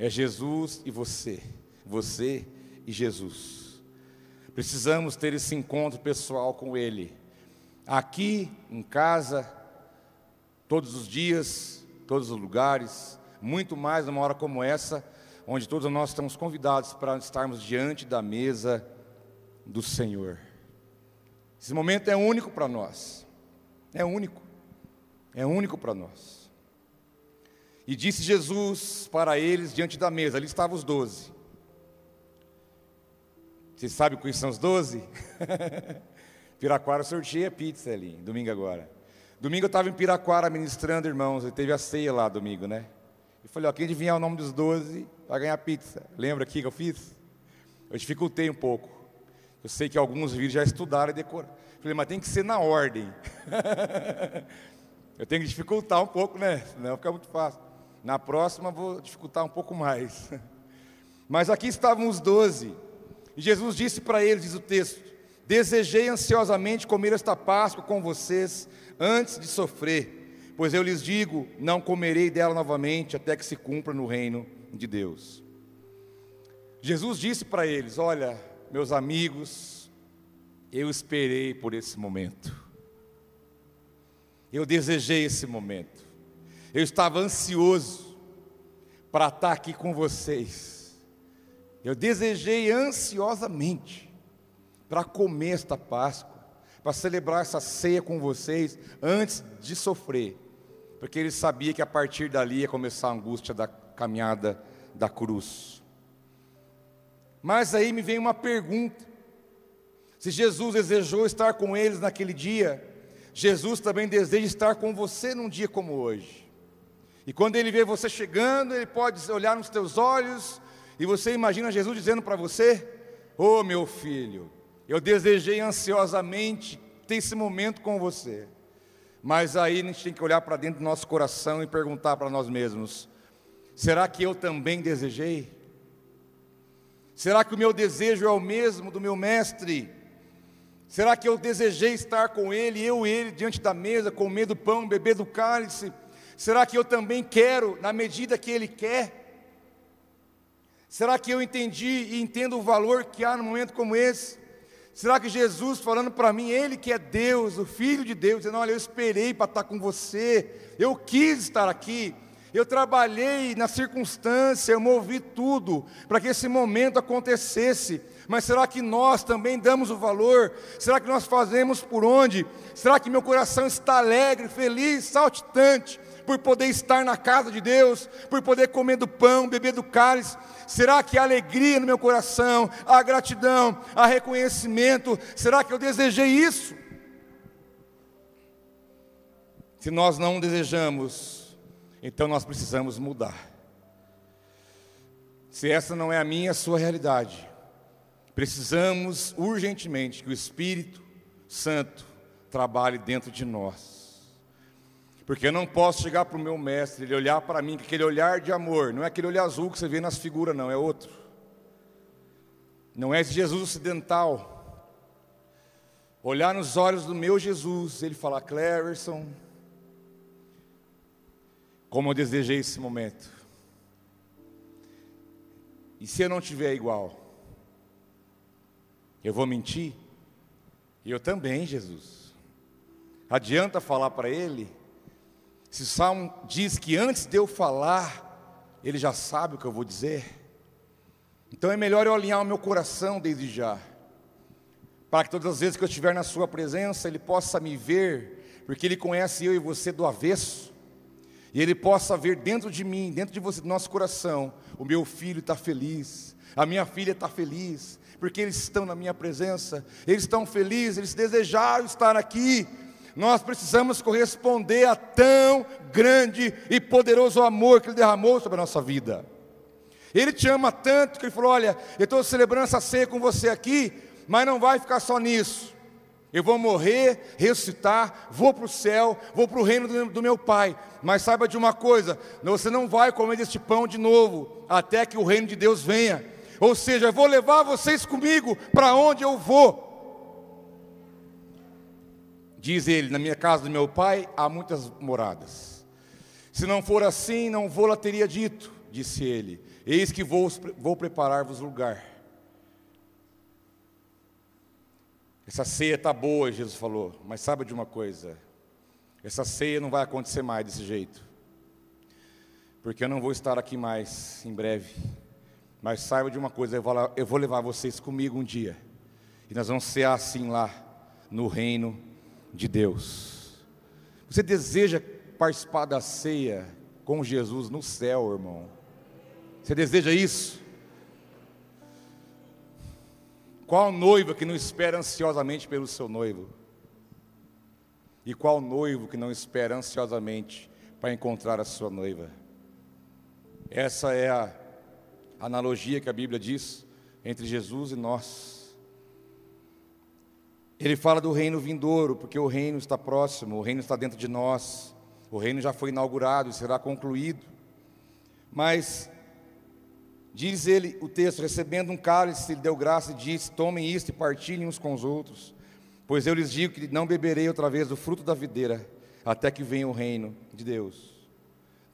É Jesus e você, você e Jesus. Precisamos ter esse encontro pessoal com Ele, aqui em casa, todos os dias, todos os lugares, muito mais numa hora como essa, onde todos nós estamos convidados para estarmos diante da mesa do Senhor. Esse momento é único para nós, é único, é único para nós. E disse Jesus para eles diante da mesa, ali estavam os doze. Vocês sabem quais são os doze? Piraquara sorteia pizza ali, domingo agora. Domingo eu estava em Piraquara ministrando, irmãos, e teve a ceia lá domingo, né? Eu falei, ó, quem adivinhar o nome dos doze vai ganhar pizza. Lembra aqui que eu fiz? Eu dificultei um pouco. Eu sei que alguns vídeos já estudaram e decoraram. Falei, mas tem que ser na ordem. eu tenho que dificultar um pouco, né? Senão fica muito fácil. Na próxima vou dificultar um pouco mais. Mas aqui estavam os doze. E Jesus disse para eles, diz o texto: Desejei ansiosamente comer esta Páscoa com vocês antes de sofrer, pois eu lhes digo: não comerei dela novamente até que se cumpra no reino de Deus. Jesus disse para eles: Olha, meus amigos, eu esperei por esse momento, eu desejei esse momento, eu estava ansioso para estar aqui com vocês, eu desejei ansiosamente para comer esta Páscoa, para celebrar essa ceia com vocês antes de sofrer, porque ele sabia que a partir dali ia começar a angústia da caminhada da cruz. Mas aí me vem uma pergunta: se Jesus desejou estar com eles naquele dia, Jesus também deseja estar com você num dia como hoje. E quando ele vê você chegando, ele pode olhar nos teus olhos e você imagina Jesus dizendo para você: "Ô oh, meu filho, eu desejei ansiosamente ter esse momento com você. Mas aí a gente tem que olhar para dentro do nosso coração e perguntar para nós mesmos: será que eu também desejei? Será que o meu desejo é o mesmo do meu mestre? Será que eu desejei estar com ele, eu e ele, diante da mesa, comer do pão, beber do cálice? Será que eu também quero, na medida que ele quer? Será que eu entendi e entendo o valor que há num momento como esse? Será que Jesus falando para mim, Ele que é Deus, o Filho de Deus, dizendo: Olha, eu esperei para estar com você, eu quis estar aqui, eu trabalhei na circunstância, eu movi tudo para que esse momento acontecesse. Mas será que nós também damos o valor? Será que nós fazemos por onde? Será que meu coração está alegre, feliz, saltitante? por poder estar na casa de Deus, por poder comer do pão, beber do cálice? Será que há alegria no meu coração, há gratidão, há reconhecimento? Será que eu desejei isso? Se nós não desejamos, então nós precisamos mudar. Se essa não é a minha, a sua realidade, precisamos urgentemente que o Espírito Santo trabalhe dentro de nós. Porque eu não posso chegar para o meu mestre, ele olhar para mim, aquele olhar de amor, não é aquele olhar azul que você vê nas figuras, não, é outro. Não é esse Jesus ocidental. Olhar nos olhos do meu Jesus, ele falar, Cleverson, como eu desejei esse momento. E se eu não tiver igual? Eu vou mentir? E eu também, Jesus. Adianta falar para ele esse salmo diz que antes de eu falar, ele já sabe o que eu vou dizer. Então é melhor eu alinhar o meu coração desde já, para que todas as vezes que eu estiver na Sua presença, Ele possa me ver, porque Ele conhece eu e você do avesso, e Ele possa ver dentro de mim, dentro de você, do nosso coração, o meu filho está feliz, a minha filha está feliz, porque eles estão na minha presença, eles estão felizes, eles desejaram estar aqui, nós precisamos corresponder a tão grande e poderoso amor que Ele derramou sobre a nossa vida. Ele te ama tanto que Ele falou: Olha, eu estou celebrando essa ceia com você aqui, mas não vai ficar só nisso. Eu vou morrer, ressuscitar, vou para o céu, vou para o reino do, meu Pai. Mas saiba de uma coisa: você não vai comer deste pão de novo, até que o reino de Deus venha. Ou seja, eu vou levar vocês comigo para onde eu vou. Diz ele: Na minha casa do meu pai há muitas moradas. Se não for assim, não vou lá teria dito, disse ele: Eis que vou, vou preparar-vos lugar. Essa ceia está boa, Jesus falou, mas sabe de uma coisa: essa ceia não vai acontecer mais desse jeito. porque eu não vou estar aqui mais em breve. Mas saiba de uma coisa, eu vou levar vocês comigo um dia. E nós vamos ser assim lá no reino de Deus. Você deseja participar da ceia com Jesus no céu, irmão? Você deseja isso? Qual noiva que não espera ansiosamente pelo seu noivo? E qual noivo que não espera ansiosamente para encontrar a sua noiva? Essa é a analogia que a Bíblia diz entre Jesus e nós. Ele fala do reino vindouro, porque o reino está próximo, o reino está dentro de nós, o reino já foi inaugurado e será concluído. Mas, diz ele, o texto, recebendo um cálice, ele deu graça e disse: Tomem isto e partilhem uns com os outros, pois eu lhes digo que não beberei outra vez do fruto da videira, até que venha o reino de Deus.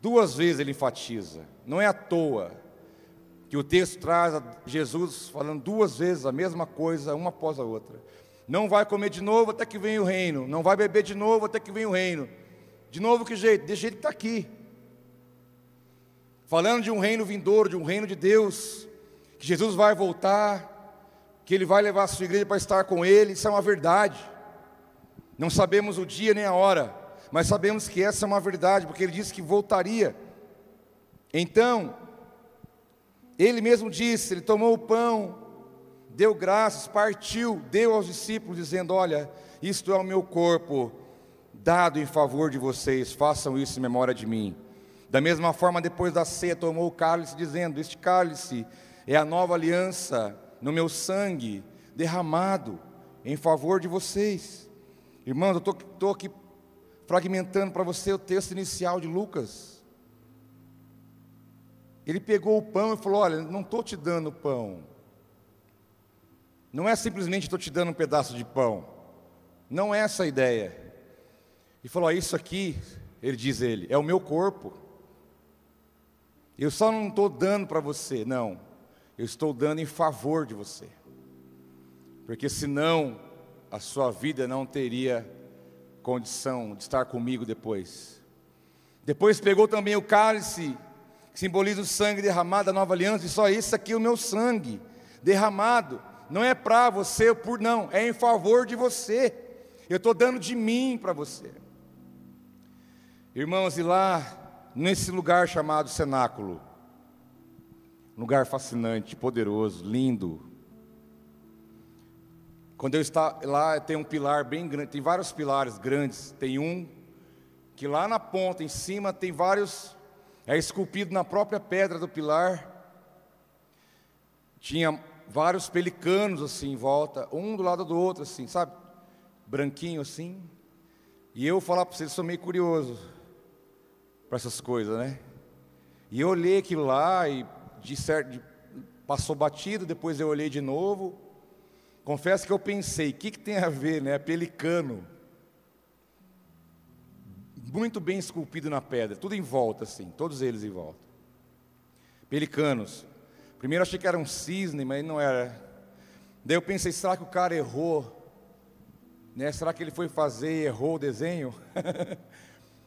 Duas vezes ele enfatiza, não é à toa que o texto traz Jesus falando duas vezes a mesma coisa, uma após a outra. Não vai comer de novo até que venha o reino, não vai beber de novo até que venha o reino. De novo, que jeito? Desse jeito que está aqui. Falando de um reino vindouro, de um reino de Deus, que Jesus vai voltar, que Ele vai levar a sua igreja para estar com Ele, isso é uma verdade. Não sabemos o dia nem a hora, mas sabemos que essa é uma verdade, porque ele disse que voltaria. Então, ele mesmo disse, ele tomou o pão, deu graças, partiu, deu aos discípulos, dizendo: Olha, isto é o meu corpo, dado em favor de vocês, façam isso em memória de mim. Da mesma forma, depois da ceia, tomou o cálice, dizendo: Este cálice é a nova aliança no meu sangue, derramado em favor de vocês. Irmãos, eu estou aqui fragmentando para você o texto inicial de Lucas. Ele pegou o pão e falou: Olha, não estou te dando pão. Não é simplesmente estou te dando um pedaço de pão. Não é essa a ideia. E falou: Isso aqui, ele diz ele, é o meu corpo. Eu só não estou dando para você, não. Eu estou dando em favor de você. Porque senão a sua vida não teria condição de estar comigo depois. Depois pegou também o cálice, que simboliza o sangue derramado da nova aliança, e só isso aqui é o meu sangue derramado. Não é para você, por não, é em favor de você. Eu estou dando de mim para você. Irmãos, e lá, nesse lugar chamado cenáculo, lugar fascinante, poderoso, lindo, quando eu está lá, tem um pilar bem grande, tem vários pilares grandes. Tem um que lá na ponta, em cima, tem vários, é esculpido na própria pedra do pilar. Tinha vários pelicanos assim em volta, um do lado do outro, assim, sabe? Branquinho assim. E eu falar para vocês, sou meio curioso para essas coisas, né? E eu olhei aquilo lá e de certo, passou batido, depois eu olhei de novo. Confesso que eu pensei, o que, que tem a ver, né? Pelicano. Muito bem esculpido na pedra, tudo em volta, assim, todos eles em volta. Pelicanos. Primeiro achei que era um cisne, mas não era. Daí eu pensei, será que o cara errou? Né? Será que ele foi fazer e errou o desenho?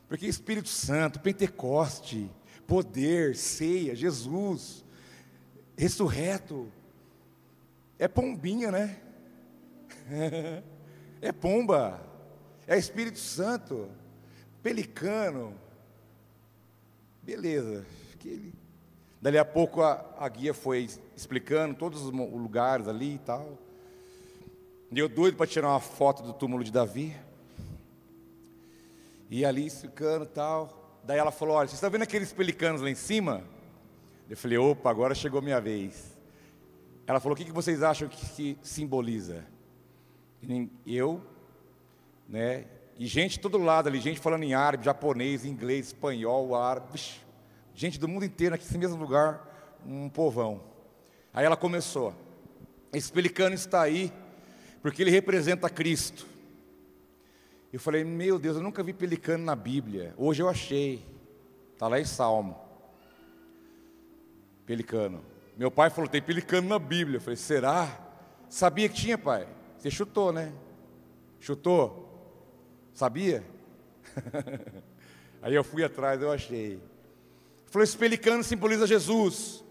Porque Espírito Santo, Pentecoste, poder, ceia, Jesus, ressurreto, é pombinha, né? é pomba, é Espírito Santo, pelicano. Beleza. Dali a pouco a, a guia foi explicando todos os lugares ali e tal. Deu doido para tirar uma foto do túmulo de Davi. E ali explicando e tal. Daí ela falou: Olha, vocês estão vendo aqueles pelicanos lá em cima? Eu falei: opa, agora chegou minha vez. Ela falou: o que vocês acham que, que simboliza? eu, né? E gente todo lado ali, gente falando em árabe, japonês, inglês, espanhol, árabe, gente do mundo inteiro aqui nesse mesmo lugar, um povão. Aí ela começou, esse pelicano está aí, porque ele representa Cristo. Eu falei, meu Deus, eu nunca vi pelicano na Bíblia. Hoje eu achei. Está lá em Salmo. Pelicano. Meu pai falou, tem pelicano na Bíblia. Eu falei, será? Sabia que tinha, pai? Você chutou, né? Chutou? Sabia? Aí eu fui atrás, eu achei. falou: esse pelicano simboliza Jesus,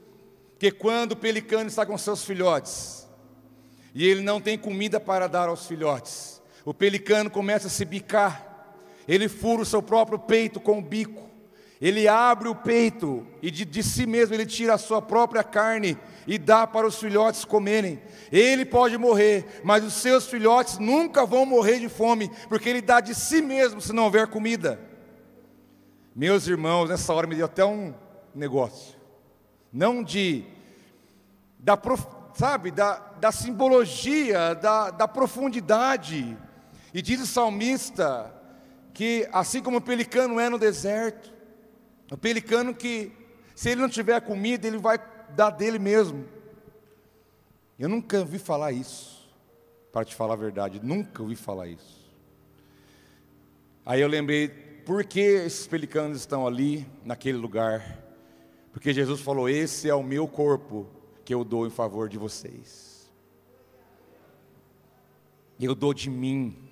que quando o pelicano está com seus filhotes, e ele não tem comida para dar aos filhotes, o pelicano começa a se bicar, ele fura o seu próprio peito com o bico, ele abre o peito e de, de, si mesmo ele tira a sua própria carne e dá para os filhotes comerem. Ele pode morrer, mas os seus filhotes nunca vão morrer de fome, porque ele dá de si mesmo se não houver comida. Meus irmãos, nessa hora me deu até um negócio, não de, da, sabe, da, da simbologia, da, da profundidade. E diz o salmista que, assim como o pelicano é no deserto, o pelicano que, se ele não tiver comida, ele vai dar dele mesmo. Eu nunca ouvi falar isso, para te falar a verdade, nunca ouvi falar isso. Aí eu lembrei, por que esses pelicanos estão ali, naquele lugar? Porque Jesus falou: Esse é o meu corpo que eu dou em favor de vocês. Eu dou de mim.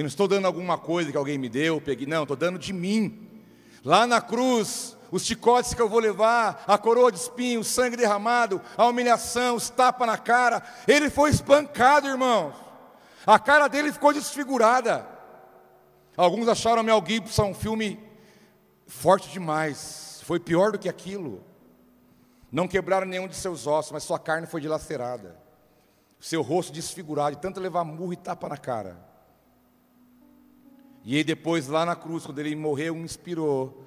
Eu não estou dando alguma coisa que alguém me deu, peguei, não, estou dando de mim. Lá na cruz, os chicotes que eu vou levar, a coroa de espinho, o sangue derramado, a humilhação, os tapas na cara. Ele foi espancado, irmãos. A cara dele ficou desfigurada. Alguns acharam Mel Gibson um filme forte demais. Foi pior do que aquilo. Não quebraram nenhum de seus ossos, mas sua carne foi dilacerada. Seu rosto desfigurado, de tanto levar murro e tapa na cara. E aí depois, lá na cruz, quando ele morreu, inspirou.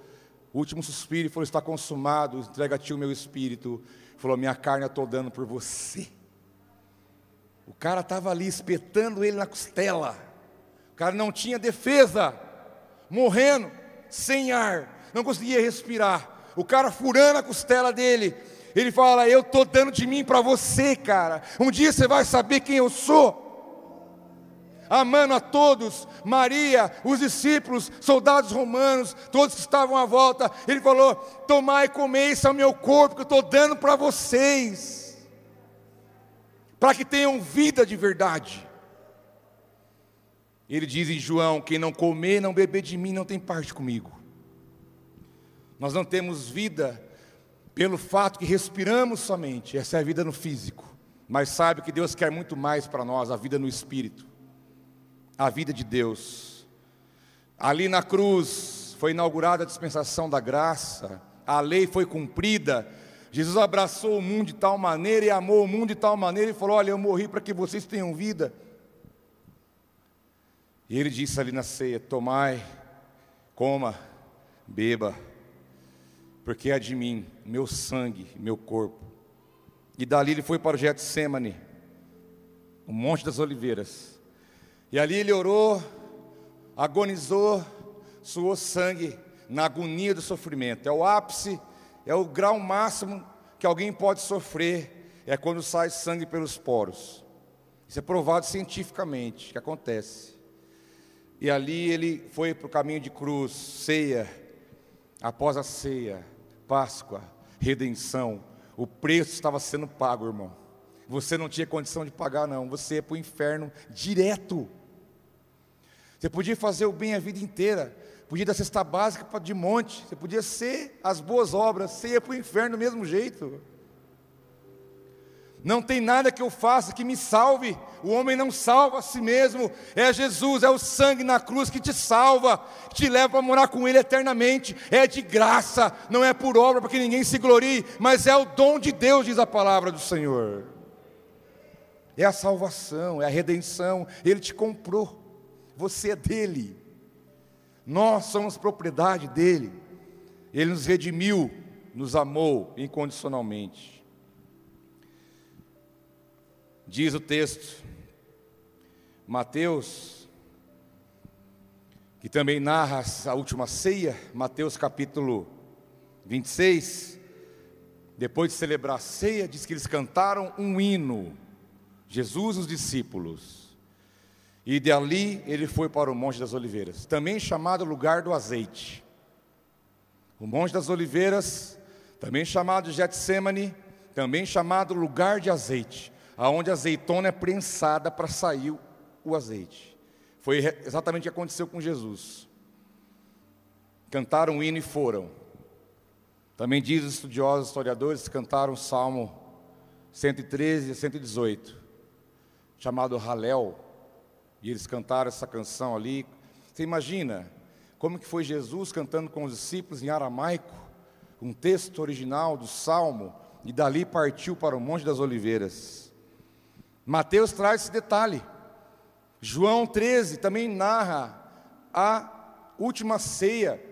O último suspiro, falou, está consumado, entrega a ti o meu espírito. Falou, minha carne eu estou dando por você. O cara estava ali espetando ele na costela. O cara não tinha defesa, morrendo, sem ar, não conseguia respirar. O cara furando a costela dele. Ele fala: Eu estou dando de mim para você, cara. Um dia você vai saber quem eu sou amando a todos, Maria, os discípulos, soldados romanos, todos que estavam à volta. Ele falou: Tomai e comei, esse é o meu corpo que eu estou dando para vocês, para que tenham vida de verdade. Ele diz em João: Quem não comer, não beber de mim, não tem parte comigo. Nós não temos vida pelo fato que respiramos somente, essa é a vida no físico. Mas sabe que Deus quer muito mais para nós, a vida no espírito a vida de Deus. Ali na cruz foi inaugurada a dispensação da graça, a lei foi cumprida. Jesus abraçou o mundo de tal maneira e amou o mundo de tal maneira e falou: Olha, eu morri para que vocês tenham vida. E ele disse ali na ceia: Tomai, coma, beba, porque é de mim, meu sangue, meu corpo. E dali ele foi para o Getsemane, o Monte das Oliveiras. E ali ele orou, agonizou, suou sangue na agonia do sofrimento. É o ápice, é o grau máximo que alguém pode sofrer, é quando sai sangue pelos poros. Isso é provado cientificamente que acontece. E ali ele foi para o caminho de cruz, ceia, após a ceia, Páscoa, redenção. O preço estava sendo pago, irmão. Você não tinha condição de pagar, não. Você ia para o inferno direto. Você podia fazer o bem a vida inteira, podia dar cesta básica de monte, você podia ser as boas obras, você ia para o inferno do mesmo jeito. Não tem nada que eu faça que me salve. O homem não salva a si mesmo. É Jesus, é o sangue na cruz que te salva, que te leva para morar com Ele eternamente. É de graça, não é por obra para que ninguém se glorie, mas é o dom de Deus, diz a palavra do Senhor. É a salvação, é a redenção. Ele te comprou. Você é dele. Nós somos propriedade dele. Ele nos redimiu, nos amou incondicionalmente. Diz o texto, Mateus, que também narra a última ceia, Mateus capítulo 26. Depois de celebrar a ceia, diz que eles cantaram um hino, Jesus e os discípulos. E dali ele foi para o Monte das Oliveiras, também chamado lugar do azeite. O Monte das Oliveiras, também chamado Getsemane, também chamado lugar de azeite, aonde a azeitona é prensada para sair o azeite. Foi exatamente o que aconteceu com Jesus. Cantaram um hino e foram. Também diz os estudiosos, historiadores, cantaram o Salmo 113 e 118, chamado Halel, e eles cantaram essa canção ali. Você imagina como que foi Jesus cantando com os discípulos em aramaico, um texto original do Salmo, e dali partiu para o Monte das Oliveiras. Mateus traz esse detalhe. João 13 também narra a última ceia.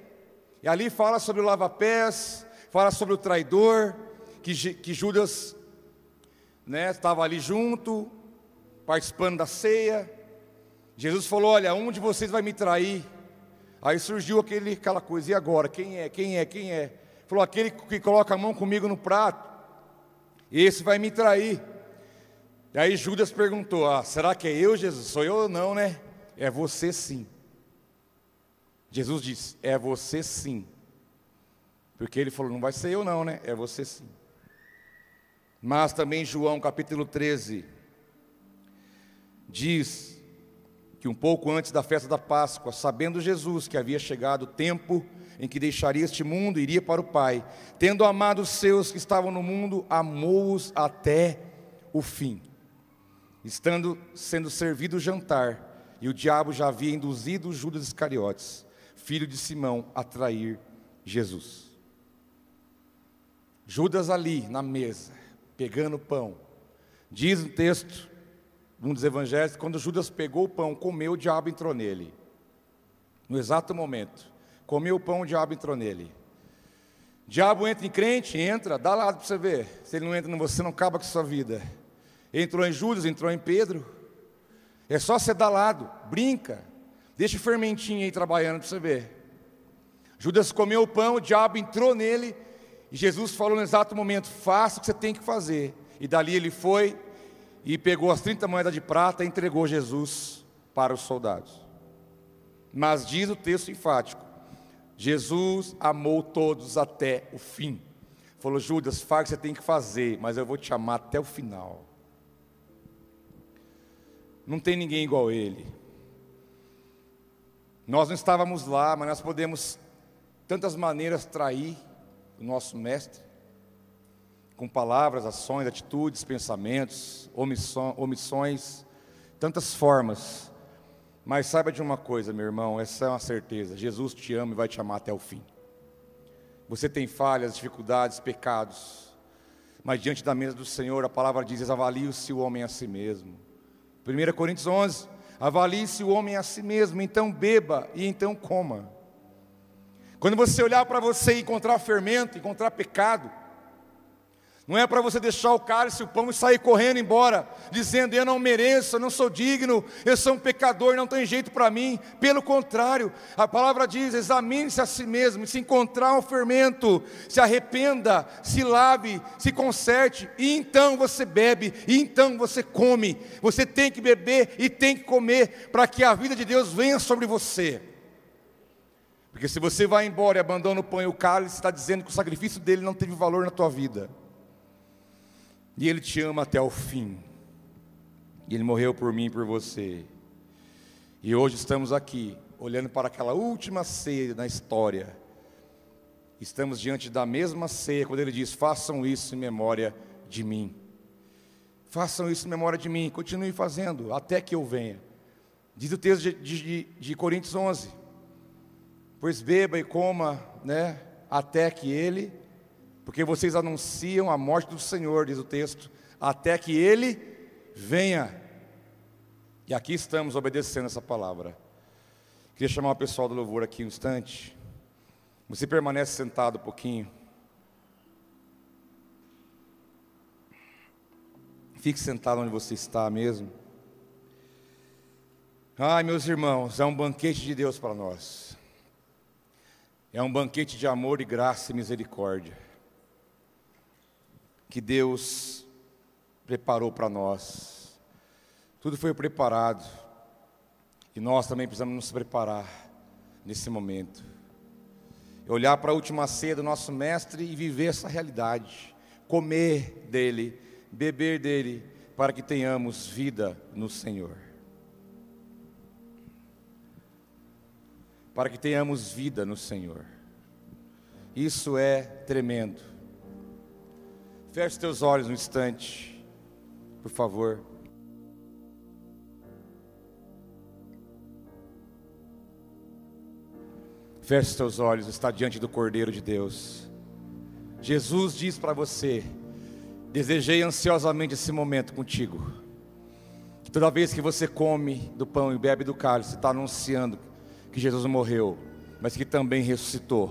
E ali fala sobre o lava-pés, fala sobre o traidor, que, que Judas né, estava ali junto, participando da ceia. Jesus falou: Olha, um de vocês vai me trair. Aí surgiu aquele, aquela coisa, e agora? Quem é? Quem é? Quem é? Falou: Aquele que coloca a mão comigo no prato, esse vai me trair. E aí Judas perguntou: Ah, será que é eu, Jesus? Sou eu ou não, né? É você sim. Jesus disse: É você sim. Porque ele falou: Não vai ser eu, não, né? É você sim. Mas também João capítulo 13 diz que um pouco antes da festa da Páscoa, sabendo Jesus que havia chegado o tempo em que deixaria este mundo e iria para o Pai, tendo amado os seus que estavam no mundo, amou-os até o fim. Estando sendo servido o jantar, e o diabo já havia induzido Judas Iscariotes, filho de Simão, a trair Jesus. Judas ali na mesa, pegando o pão. Diz o texto, um dos evangelhos, quando Judas pegou o pão, comeu, o diabo entrou nele. No exato momento. Comeu o pão, o diabo entrou nele. Diabo entra em crente, entra, dá lado para você ver. Se ele não entra você, não acaba com a sua vida. Entrou em Judas, entrou em Pedro. É só você dar lado, brinca. Deixa o fermentinho aí trabalhando para você ver. Judas comeu o pão, o diabo entrou nele, e Jesus falou no exato momento: faça o que você tem que fazer. E dali ele foi e pegou as 30 moedas de prata e entregou Jesus para os soldados. Mas diz o texto enfático: Jesus amou todos até o fim. Falou, Judas, faz o que você tem que fazer, mas eu vou te amar até o final. Não tem ninguém igual a ele. Nós não estávamos lá, mas nós podemos tantas maneiras trair o nosso mestre, com palavras, ações, atitudes, pensamentos, omissões, tantas formas. Mas saiba de uma coisa, meu irmão, essa é uma certeza: Jesus te ama e vai te amar até o fim. Você tem falhas, dificuldades, pecados, mas diante da mesa do Senhor, a palavra diz: avalie-se o homem a si mesmo. 1 Coríntios 11: avalie-se o homem a si mesmo, então beba e então coma. Quando você olhar para você e encontrar fermento, encontrar pecado, não é para você deixar o cálice, o pão e sair correndo embora, dizendo: Eu não mereço, eu não sou digno, eu sou um pecador, não tem jeito para mim. Pelo contrário, a palavra diz: examine-se a si mesmo, se encontrar um fermento, se arrependa, se lave, se conserte, e então você bebe, e então você come. Você tem que beber e tem que comer, para que a vida de Deus venha sobre você. Porque se você vai embora e abandona o pão e o cálice, está dizendo que o sacrifício dele não teve valor na tua vida. E ele te ama até o fim. E ele morreu por mim e por você. E hoje estamos aqui, olhando para aquela última ceia na história. Estamos diante da mesma ceia, quando ele diz: façam isso em memória de mim. Façam isso em memória de mim, continue fazendo, até que eu venha. Diz o texto de, de, de Coríntios 11 pois beba e coma, né, até que ele, porque vocês anunciam a morte do Senhor, diz o texto, até que ele venha. E aqui estamos obedecendo essa palavra. Queria chamar o pessoal do louvor aqui um instante. Você permanece sentado um pouquinho. Fique sentado onde você está mesmo. Ai, meus irmãos, é um banquete de Deus para nós. É um banquete de amor e graça e misericórdia que Deus preparou para nós. Tudo foi preparado e nós também precisamos nos preparar nesse momento. Olhar para a última ceia do nosso Mestre e viver essa realidade, comer dele, beber dele, para que tenhamos vida no Senhor. para que tenhamos vida no Senhor. Isso é tremendo. Feche teus olhos um instante, por favor. Feche teus olhos, está diante do Cordeiro de Deus. Jesus diz para você: Desejei ansiosamente esse momento contigo. Toda vez que você come do pão e bebe do cálice, está anunciando que Jesus morreu, mas que também ressuscitou,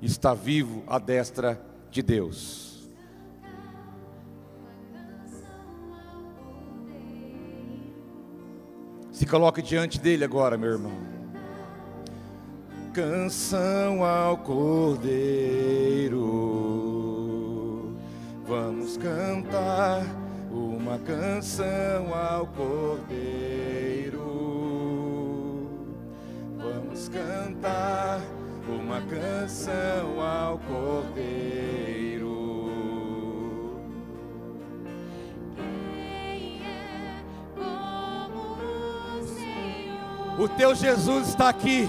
está vivo à destra de Deus. Se coloque diante dele agora, meu irmão canção ao Cordeiro. Vamos cantar uma canção ao Cordeiro. Vamos cantar uma canção ao Cordeiro. O teu Jesus está aqui.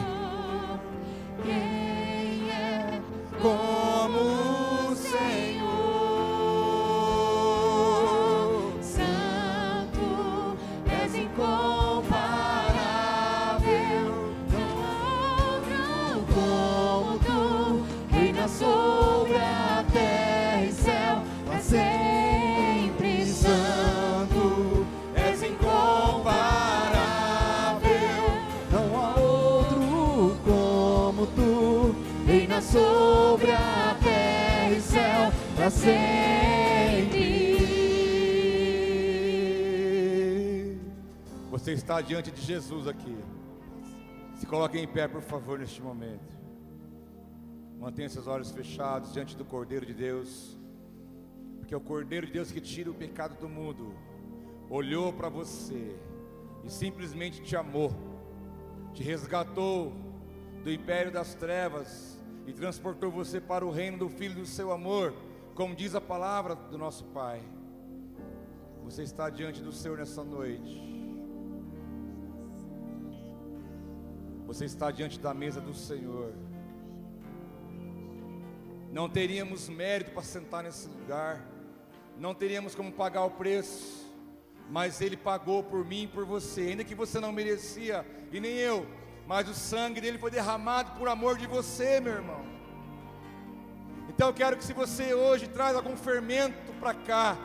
Diante de Jesus aqui. Se coloque em pé, por favor, neste momento. Mantenha seus olhos fechados diante do Cordeiro de Deus. Porque é o Cordeiro de Deus que tira o pecado do mundo olhou para você e simplesmente te amou, te resgatou do império das trevas e transportou você para o reino do Filho do seu amor, como diz a palavra do nosso Pai. Você está diante do Senhor nessa noite. Você está diante da mesa do Senhor. Não teríamos mérito para sentar nesse lugar, não teríamos como pagar o preço, mas Ele pagou por mim e por você, ainda que você não merecia, e nem eu, mas o sangue dele foi derramado por amor de você, meu irmão. Então eu quero que se você hoje traz algum fermento para cá,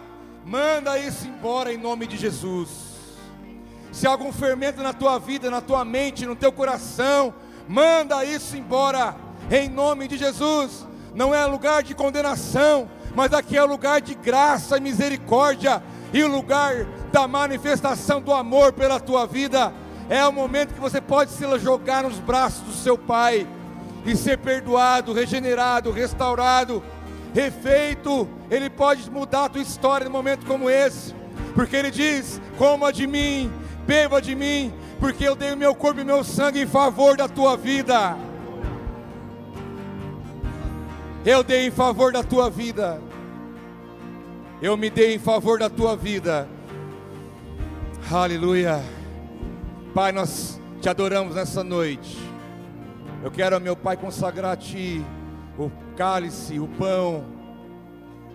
manda isso embora em nome de Jesus. Se há algum fermento na tua vida, na tua mente, no teu coração, manda isso embora em nome de Jesus. Não é lugar de condenação, mas aqui é lugar de graça e misericórdia e o lugar da manifestação do amor pela tua vida. É o momento que você pode se jogar nos braços do seu Pai e ser perdoado, regenerado, restaurado, refeito. Ele pode mudar a tua história num momento como esse, porque Ele diz: coma de mim, beba de mim, porque eu dei o meu corpo e meu sangue em favor da tua vida. Eu dei em favor da tua vida. Eu me dei em favor da tua vida. Aleluia. Pai, nós te adoramos nessa noite. Eu quero, meu Pai, consagrar a Ti o cálice, o pão.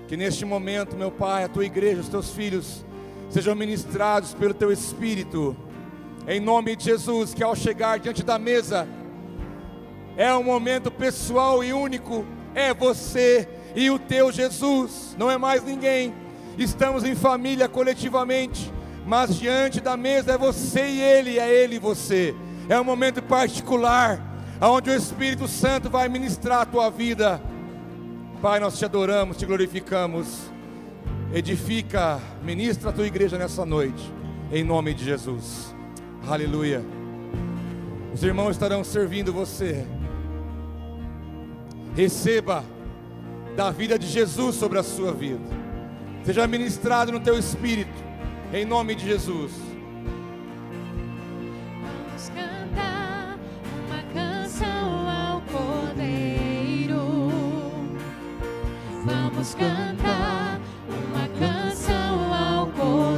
Que neste momento, meu Pai, a Tua igreja, os Teus filhos, sejam ministrados pelo Teu Espírito. Em nome de Jesus, que ao chegar diante da mesa, é um momento pessoal e único. É você e o Teu Jesus, não é mais ninguém. Estamos em família coletivamente mas diante da mesa é você e ele, é ele e você. É um momento particular, onde o Espírito Santo vai ministrar a tua vida. Pai, nós te adoramos, te glorificamos. Edifica, ministra a tua igreja nessa noite, em nome de Jesus. Aleluia. Os irmãos estarão servindo você. Receba da vida de Jesus sobre a sua vida. Seja ministrado no teu espírito em nome de Jesus. Vamos cantar uma canção ao Cordeiro. Vamos cantar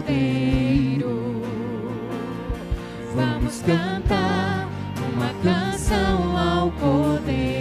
Cordeiro. Vamos cantar uma canção ao Cordeiro.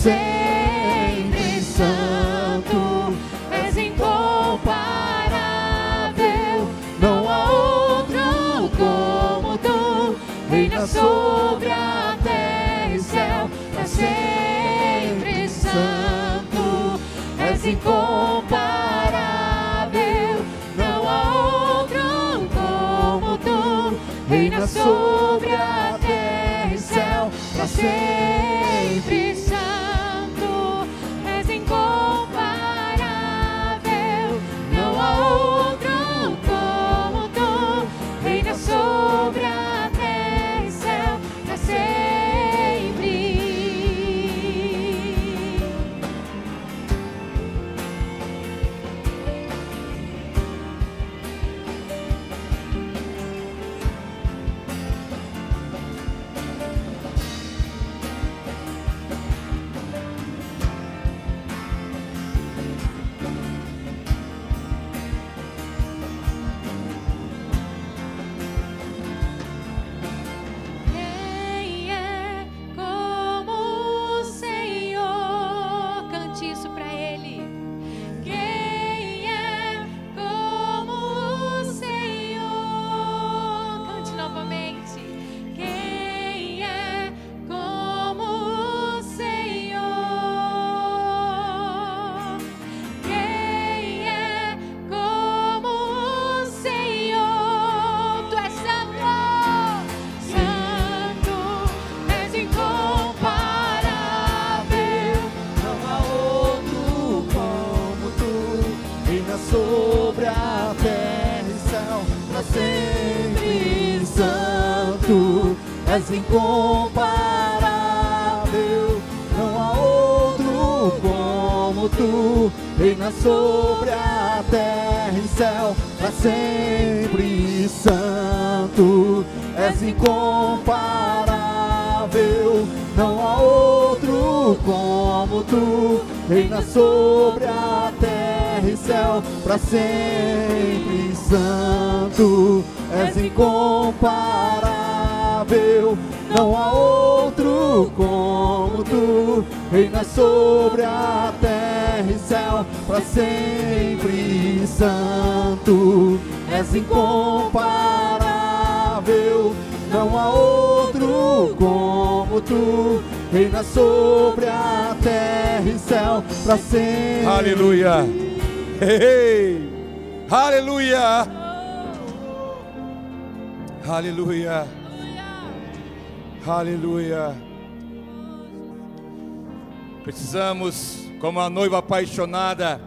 Sempre. Santo és incomparável, não há outro como tu. Reina sobre a terra e céu para sempre. Santo és incomparável, não há outro como tu. Reina sobre a terra e céu para sempre. Como tu, reina sobre a terra e céu, para sempre santo, és incomparável. Não há outro como tu, reina sobre a terra e céu, para sempre santo, és incomparável. Não há outro como tu, reina sobre a terra e céu, para sempre santo, és incomparável. Não há outro como tu, reina sobre a terra e céu, para sempre. Aleluia. Ei, aleluia. Aleluia. Aleluia. Precisamos, como a noiva apaixonada,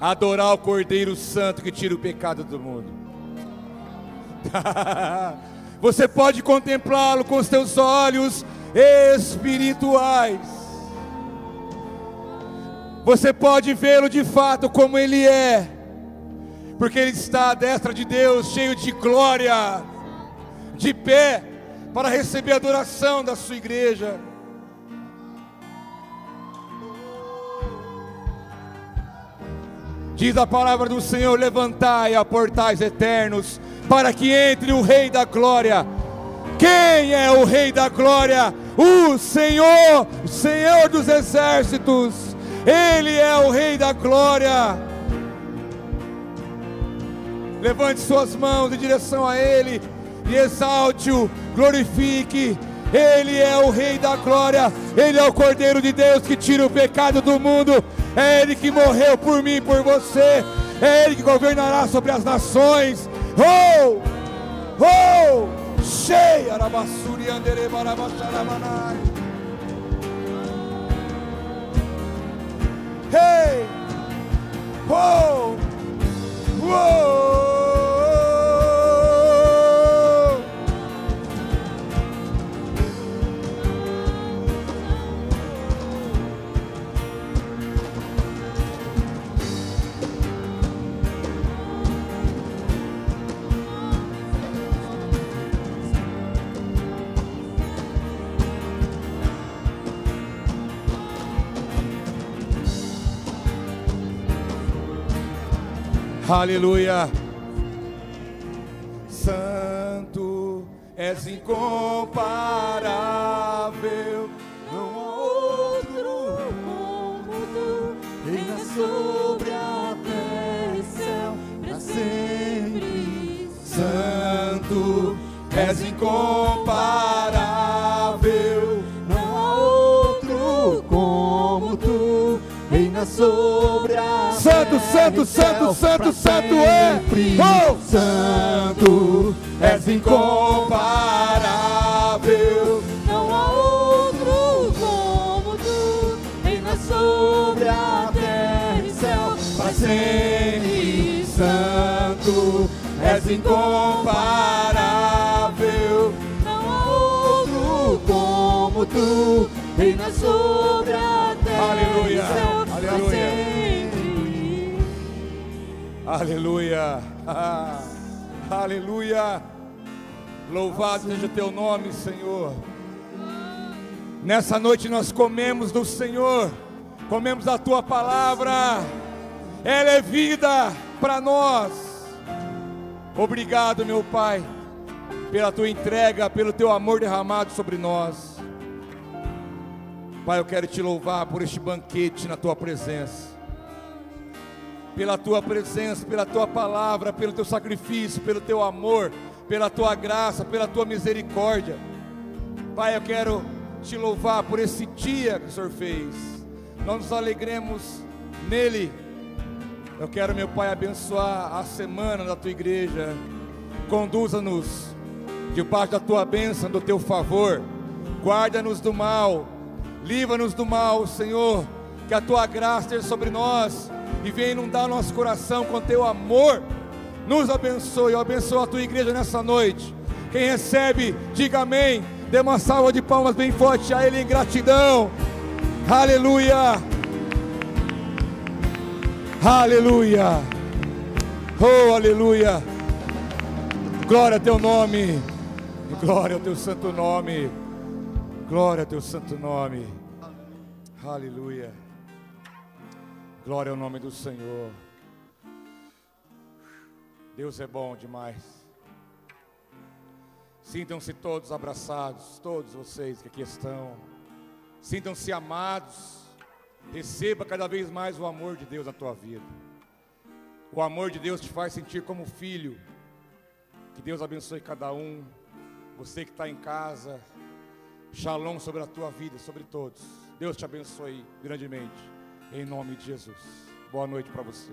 adorar o Cordeiro Santo que tira o pecado do mundo. Você pode contemplá-lo com os teus olhos espirituais. Você pode vê-lo de fato como ele é, porque ele está à destra de Deus, cheio de glória, de pé, para receber a adoração da sua igreja. Diz a palavra do Senhor: levantai a portais eternos, para que entre o Rei da Glória. Quem é o Rei da Glória? O Senhor, Senhor dos exércitos. Ele é o Rei da Glória. Levante suas mãos em direção a Ele e exalte-o, glorifique. Ele é o Rei da Glória, Ele é o Cordeiro de Deus que tira o pecado do mundo. É Ele que morreu por mim e por você. É Ele que governará sobre as nações. Oh! Oh! Cheia Arabassuri Andere Barabacharamanai. Hey! Oh! Whoa! Aleluia. Santo és incomparável. Não há outro como tu, reina sobre a terra para sempre. Santo és incomparável. Não há outro como tu, reina sobre Santo, santo, santo, santo, é. Oh! Santo És incomparável. Não há outro como tu, reina sobre a terra e céu, para sempre santo, és incomparável. Não há outro como tu, reina sobre a terra Aleluia, e céu, aleluia. Aleluia, Ah, aleluia. Louvado seja o teu nome, Senhor. Nessa noite nós comemos do Senhor, comemos a tua palavra, ela é vida para nós. Obrigado, meu Pai, pela tua entrega, pelo teu amor derramado sobre nós. Pai, eu quero te louvar por este banquete na tua presença pela tua presença, pela tua palavra, pelo teu sacrifício, pelo teu amor, pela tua graça, pela tua misericórdia. Pai, eu quero te louvar por esse dia que o Senhor fez. Nós nos alegremos nele. Eu quero, meu Pai, abençoar a semana da tua igreja. Conduza-nos debaixo da tua bênção, do teu favor. Guarda-nos do mal. Livra-nos do mal, Senhor. Que a tua graça esteja sobre nós e venha inundar nosso coração com teu amor. Nos abençoe, eu abençoo a tua igreja nessa noite. Quem recebe, diga amém. Dê uma salva de palmas bem forte a Ele em gratidão. Aleluia. Aleluia. Oh, aleluia. Glória ao teu nome. Glória ao teu santo nome. Glória ao teu santo nome. Aleluia. Glória ao nome do Senhor. Deus é bom demais. Sintam-se todos abraçados, todos vocês que aqui estão. Sintam-se amados. Receba cada vez mais o amor de Deus na tua vida. O amor de Deus te faz sentir como filho. Que Deus abençoe cada um. Você que está em casa. Shalom sobre a tua vida, sobre todos. Deus te abençoe grandemente. Em nome de Jesus. Boa noite para você.